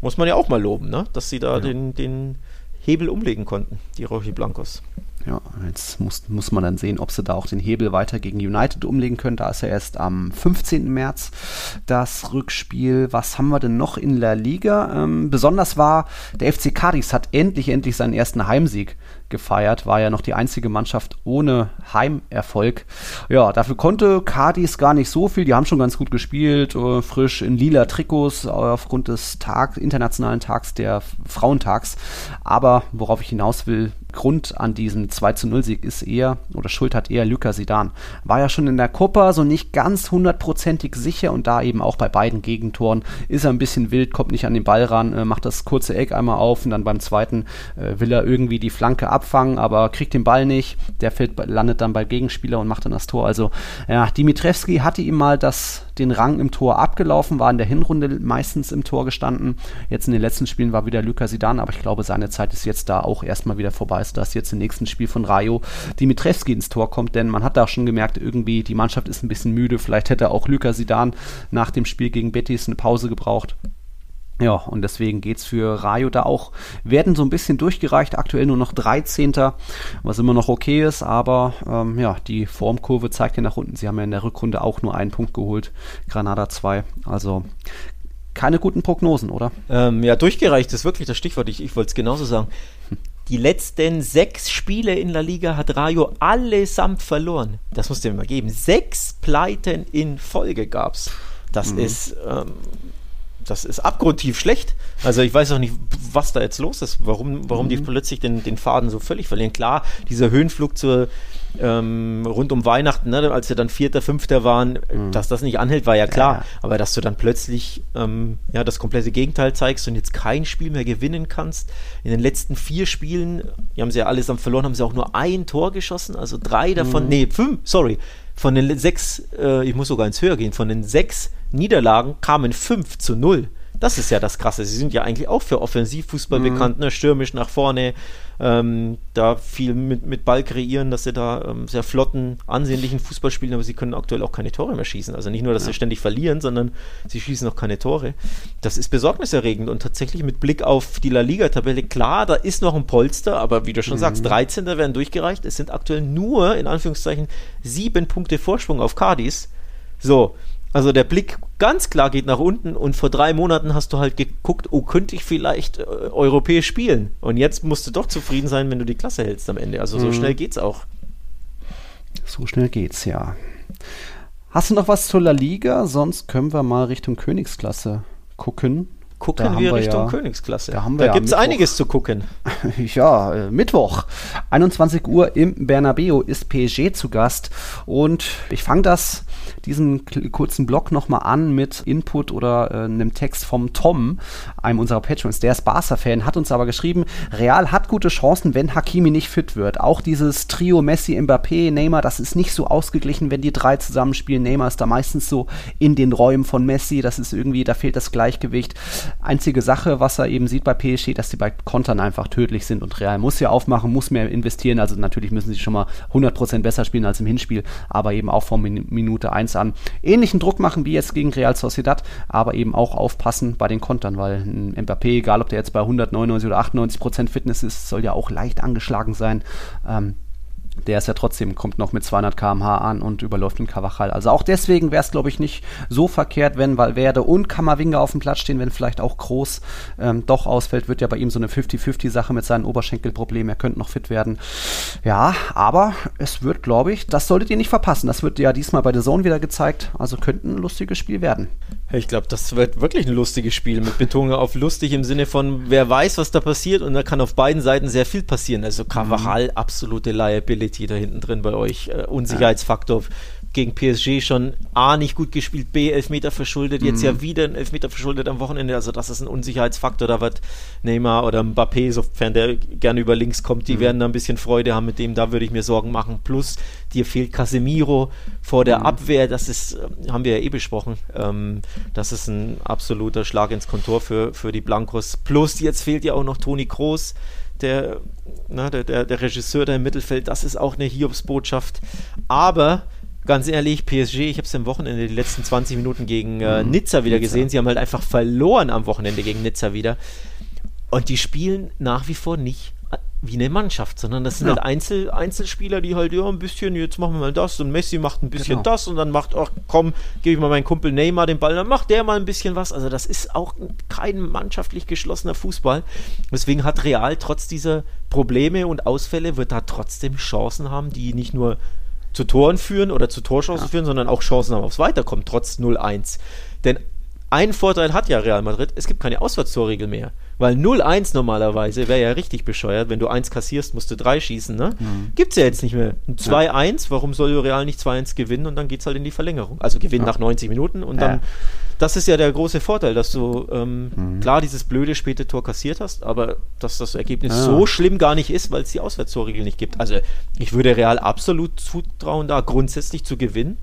muss man ja auch mal loben, ne? dass sie da ja. den, den Hebel umlegen konnten, die Rochi Blancos. Ja, jetzt muss, muss man dann sehen, ob sie da auch den Hebel weiter gegen United umlegen können. Da ist ja erst am 15. März das Rückspiel. Was haben wir denn noch in der Liga? Ähm, besonders war, der FC Cadiz hat endlich, endlich seinen ersten Heimsieg gefeiert, war ja noch die einzige Mannschaft ohne Heimerfolg. Ja, dafür konnte Cadiz gar nicht so viel, die haben schon ganz gut gespielt, äh, frisch in lila Trikots aufgrund des Tag, internationalen Tags der Frauentags. Aber worauf ich hinaus will, Grund an diesem 2 zu 0 Sieg ist eher, oder Schuld hat eher Luca Sidan. War ja schon in der Copa so nicht ganz hundertprozentig sicher und da eben auch bei beiden Gegentoren ist er ein bisschen wild, kommt nicht an den Ball ran, äh, macht das kurze Eck einmal auf und dann beim zweiten äh, will er irgendwie die Flanke abfangen, aber kriegt den Ball nicht. Der fällt, landet dann bei Gegenspieler und macht dann das Tor. Also ja, Dimitrevski hatte ihm mal das den Rang im Tor abgelaufen, war in der Hinrunde meistens im Tor gestanden. Jetzt in den letzten Spielen war wieder Luca Sidan, aber ich glaube, seine Zeit ist jetzt da auch erstmal wieder vorbei, dass jetzt im nächsten Spiel von Rayo Dimitrevski ins Tor kommt, denn man hat da schon gemerkt, irgendwie die Mannschaft ist ein bisschen müde. Vielleicht hätte auch Luca Sidan nach dem Spiel gegen Betis eine Pause gebraucht. Ja, und deswegen geht's für Rayo da auch. Werden so ein bisschen durchgereicht, aktuell nur noch 13. Was immer noch okay ist, aber ähm, ja, die Formkurve zeigt ja nach unten. Sie haben ja in der Rückrunde auch nur einen Punkt geholt. Granada 2. Also keine guten Prognosen, oder? Ähm, ja, durchgereicht ist wirklich das Stichwort. Ich, ich wollte es genauso sagen. Die letzten sechs Spiele in La Liga hat Rayo allesamt verloren. Das musst du mir mal geben. Sechs Pleiten in Folge gab's. Das mhm. ist ähm, das ist abgrundtief schlecht. Also ich weiß auch nicht, was da jetzt los ist, warum, warum mhm. die plötzlich den, den Faden so völlig verlieren. Klar, dieser Höhenflug zur, ähm, rund um Weihnachten, ne, als sie dann Vierter, Fünfter waren, mhm. dass das nicht anhält, war ja klar. Ja. Aber dass du dann plötzlich ähm, ja, das komplette Gegenteil zeigst und jetzt kein Spiel mehr gewinnen kannst. In den letzten vier Spielen, die haben sie ja allesamt verloren, haben sie auch nur ein Tor geschossen, also drei davon, mhm. nee, fünf, sorry, von den sechs, äh, ich muss sogar ins Höher gehen, von den sechs Niederlagen kamen fünf zu null. Das ist ja das Krasse. Sie sind ja eigentlich auch für Offensivfußball mhm. bekannt, ne? stürmisch nach vorne, ähm, da viel mit, mit Ball kreieren, dass sie da ähm, sehr flotten, ansehnlichen Fußball spielen, aber sie können aktuell auch keine Tore mehr schießen. Also nicht nur, dass ja. sie ständig verlieren, sondern sie schießen auch keine Tore. Das ist besorgniserregend und tatsächlich mit Blick auf die La Liga-Tabelle, klar, da ist noch ein Polster, aber wie du schon mhm. sagst, 13. werden durchgereicht. Es sind aktuell nur, in Anführungszeichen, sieben Punkte Vorsprung auf Cadiz. So, also der Blick ganz klar geht nach unten und vor drei Monaten hast du halt geguckt, oh, könnte ich vielleicht äh, europäisch spielen. Und jetzt musst du doch zufrieden sein, wenn du die Klasse hältst am Ende. Also so mhm. schnell geht's auch. So schnell geht's, ja. Hast du noch was zur La Liga? Sonst können wir mal Richtung Königsklasse gucken. Gucken wir Richtung ja, Königsklasse. Da, da ja gibt es einiges zu gucken. ja, äh, Mittwoch, 21 Uhr im Bernabeu ist PSG zu Gast. Und ich fange das diesen kurzen Blog nochmal an mit Input oder äh, einem Text vom Tom, einem unserer Patrons. Der ist Barca-Fan, hat uns aber geschrieben, Real hat gute Chancen, wenn Hakimi nicht fit wird. Auch dieses Trio Messi, Mbappé, Neymar, das ist nicht so ausgeglichen, wenn die drei zusammenspielen. Neymar ist da meistens so in den Räumen von Messi. Das ist irgendwie, da fehlt das Gleichgewicht. Einzige Sache, was er eben sieht bei PSG, dass die bei Kontern einfach tödlich sind und Real muss ja aufmachen, muss mehr investieren. Also natürlich müssen sie schon mal 100% besser spielen als im Hinspiel, aber eben auch von Minute 1 an ähnlichen Druck machen wie jetzt gegen Real Sociedad, aber eben auch aufpassen bei den Kontern, weil ein Mbappé, egal ob der jetzt bei 199 oder 98 Prozent Fitness ist, soll ja auch leicht angeschlagen sein. Ähm, der ist ja trotzdem, kommt noch mit 200 km/h an und überläuft den Cavachal. Also auch deswegen wäre es, glaube ich, nicht so verkehrt, wenn Valverde und Kammerwinger auf dem Platz stehen, wenn vielleicht auch Groß ähm, doch ausfällt, wird ja bei ihm so eine 50-50-Sache mit seinen Oberschenkelproblemen. Er könnte noch fit werden. Ja, aber es wird, glaube ich, das solltet ihr nicht verpassen. Das wird ja diesmal bei der Zone wieder gezeigt. Also könnte ein lustiges Spiel werden. Ich glaube, das wird wirklich ein lustiges Spiel mit Betonung auf lustig im Sinne von, wer weiß, was da passiert und da kann auf beiden Seiten sehr viel passieren. Also Cavachal, mhm. absolute Liability Liability da hinten drin bei euch. Äh, Unsicherheitsfaktor gegen PSG schon A nicht gut gespielt, B Elfmeter verschuldet, jetzt mhm. ja wieder ein Elfmeter verschuldet am Wochenende. Also das ist ein Unsicherheitsfaktor. Da wird Neymar oder Mbappé, sofern der gerne über links kommt, die mhm. werden da ein bisschen Freude haben mit dem. Da würde ich mir Sorgen machen. Plus dir fehlt Casemiro vor der mhm. Abwehr. Das ist, äh, haben wir ja eh besprochen. Ähm, das ist ein absoluter Schlag ins Kontor für, für die Blancos. Plus jetzt fehlt ja auch noch Toni Kroos der, na, der, der, der Regisseur da im Mittelfeld, das ist auch eine Hiobsbotschaft. Aber ganz ehrlich, PSG, ich habe es am Wochenende die letzten 20 Minuten gegen äh, mhm. Nizza wieder Nizza. gesehen. Sie haben halt einfach verloren am Wochenende gegen Nizza wieder. Und die spielen nach wie vor nicht wie eine Mannschaft, sondern das sind ja. halt Einzel, Einzelspieler, die halt, ja, ein bisschen, jetzt machen wir mal das und Messi macht ein bisschen genau. das und dann macht, ach komm, gebe ich mal meinen Kumpel Neymar den Ball, dann macht der mal ein bisschen was. Also das ist auch kein mannschaftlich geschlossener Fußball. Deswegen hat Real trotz dieser Probleme und Ausfälle, wird da trotzdem Chancen haben, die nicht nur zu Toren führen oder zu Torchancen ja. führen, sondern auch Chancen haben aufs Weiterkommen, trotz 0-1. Denn ein Vorteil hat ja Real Madrid, es gibt keine Auswärtstorregel mehr. Weil 0-1 normalerweise wäre ja richtig bescheuert. Wenn du 1 kassierst, musst du 3 schießen, ne? Mhm. Gibt's ja jetzt nicht mehr. 2-1, warum soll Real nicht 2-1 gewinnen und dann geht's halt in die Verlängerung? Also gewinnen ja. nach 90 Minuten und dann. Das ist ja der große Vorteil, dass du ähm, mhm. klar dieses blöde späte Tor kassiert hast, aber dass das Ergebnis ja. so schlimm gar nicht ist, weil es die Auswärtstorregel nicht gibt. Also ich würde Real absolut zutrauen, da grundsätzlich zu gewinnen.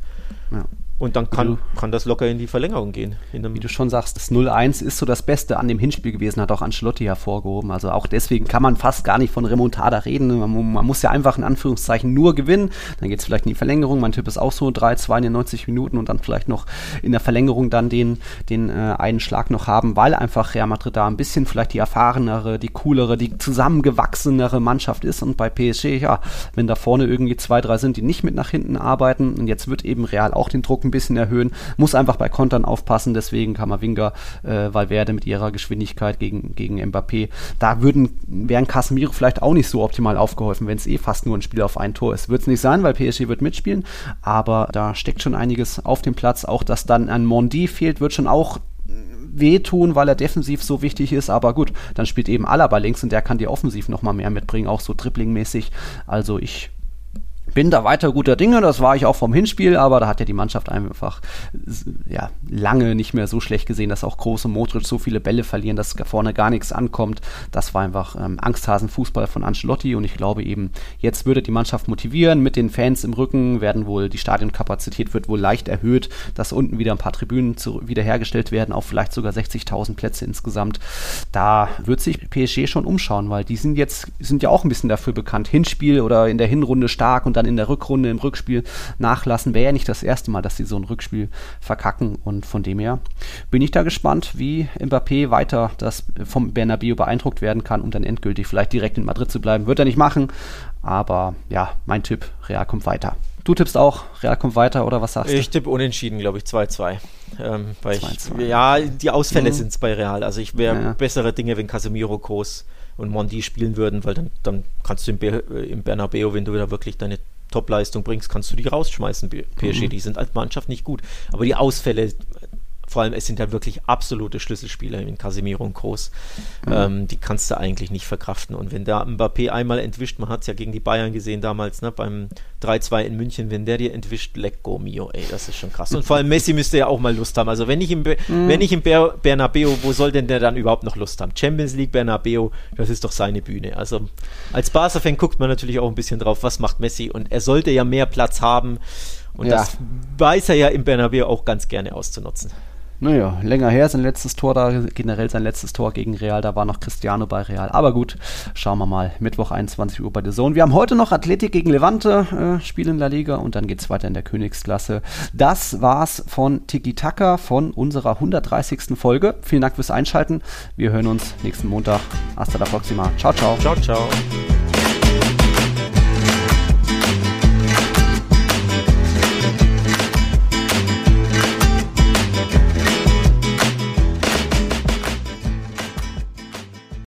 Und dann kann, kann das locker in die Verlängerung gehen. Wie du schon sagst, das 0-1 ist so das Beste an dem Hinspiel gewesen, hat auch Ancelotti hervorgehoben. Also auch deswegen kann man fast gar nicht von Remontada reden. Man, man muss ja einfach in Anführungszeichen nur gewinnen. Dann geht es vielleicht in die Verlängerung. Mein Tipp ist auch so 3-2 in den 90 Minuten und dann vielleicht noch in der Verlängerung dann den, den äh, einen Schlag noch haben, weil einfach Real Madrid da ein bisschen vielleicht die erfahrenere, die coolere, die zusammengewachsenere Mannschaft ist. Und bei PSG, ja, wenn da vorne irgendwie zwei, drei sind, die nicht mit nach hinten arbeiten und jetzt wird eben Real auch den Druck ein bisschen erhöhen, muss einfach bei Kontern aufpassen, deswegen Kamavinga, äh, Valverde mit ihrer Geschwindigkeit gegen, gegen Mbappé, da würden, wären Casemiro vielleicht auch nicht so optimal aufgeholfen, wenn es eh fast nur ein Spiel auf ein Tor ist. Wird es nicht sein, weil PSG wird mitspielen, aber da steckt schon einiges auf dem Platz, auch dass dann ein Mondi fehlt, wird schon auch wehtun, weil er defensiv so wichtig ist. Aber gut, dann spielt eben Alaba links und der kann dir offensiv nochmal mehr mitbringen, auch so dribbling-mäßig. Also ich bin da weiter guter Dinge, das war ich auch vom Hinspiel, aber da hat ja die Mannschaft einfach ja, lange nicht mehr so schlecht gesehen, dass auch große Modric so viele Bälle verlieren, dass vorne gar nichts ankommt. Das war einfach ähm, Angsthasen-Fußball von Ancelotti und ich glaube eben, jetzt würde die Mannschaft motivieren, mit den Fans im Rücken werden wohl, die Stadionkapazität wird wohl leicht erhöht, dass unten wieder ein paar Tribünen wiederhergestellt werden, auf vielleicht sogar 60.000 Plätze insgesamt. Da wird sich PSG schon umschauen, weil die sind jetzt, sind ja auch ein bisschen dafür bekannt, Hinspiel oder in der Hinrunde stark und dann dann in der Rückrunde im Rückspiel nachlassen. Wäre ja nicht das erste Mal, dass sie so ein Rückspiel verkacken. Und von dem her bin ich da gespannt, wie Mbappé weiter das vom Bernabeu beeindruckt werden kann, um dann endgültig vielleicht direkt in Madrid zu bleiben. Wird er nicht machen. Aber ja, mein Tipp, Real kommt weiter. Du tippst auch, Real kommt weiter oder was sagst ich du? Ich tippe unentschieden, glaube ich, 2-2. Ähm, ja, die Ausfälle mhm. sind es bei Real. Also ich wäre ja. bessere Dinge, wenn Casemiro groß und Mondi spielen würden, weil dann, dann kannst du im, Be im Bernabeu, wenn du da wirklich deine Topleistung bringst, kannst du die rausschmeißen, PSG. Mhm. Die sind als Mannschaft nicht gut. Aber die Ausfälle, vor allem, es sind ja wirklich absolute Schlüsselspieler in Casemiro und Groß. Mhm. Ähm, die kannst du eigentlich nicht verkraften. Und wenn da Mbappé einmal entwischt, man hat es ja gegen die Bayern gesehen damals, ne, beim 3-2 in München, wenn der dir entwischt, lecco mio, ey, das ist schon krass. Und vor allem Messi müsste ja auch mal Lust haben. Also wenn ich im, mhm. wenn ich im Ber Bernabeu, wo soll denn der dann überhaupt noch Lust haben? Champions League, Bernabeu, das ist doch seine Bühne. Also als Barca-Fan guckt man natürlich auch ein bisschen drauf, was macht Messi. Und er sollte ja mehr Platz haben. Und ja. das weiß er ja im Bernabeu auch ganz gerne auszunutzen. Naja, länger her sein letztes Tor da, generell sein letztes Tor gegen Real, da war noch Cristiano bei Real. Aber gut, schauen wir mal. Mittwoch 21 Uhr bei der Zone. Wir haben heute noch Athletik gegen Levante, äh, Spiel in La Liga und dann geht es weiter in der Königsklasse. Das war's von Tiki Taka, von unserer 130. Folge. Vielen Dank fürs Einschalten. Wir hören uns nächsten Montag. Hasta la próxima. Ciao, ciao. Ciao, ciao.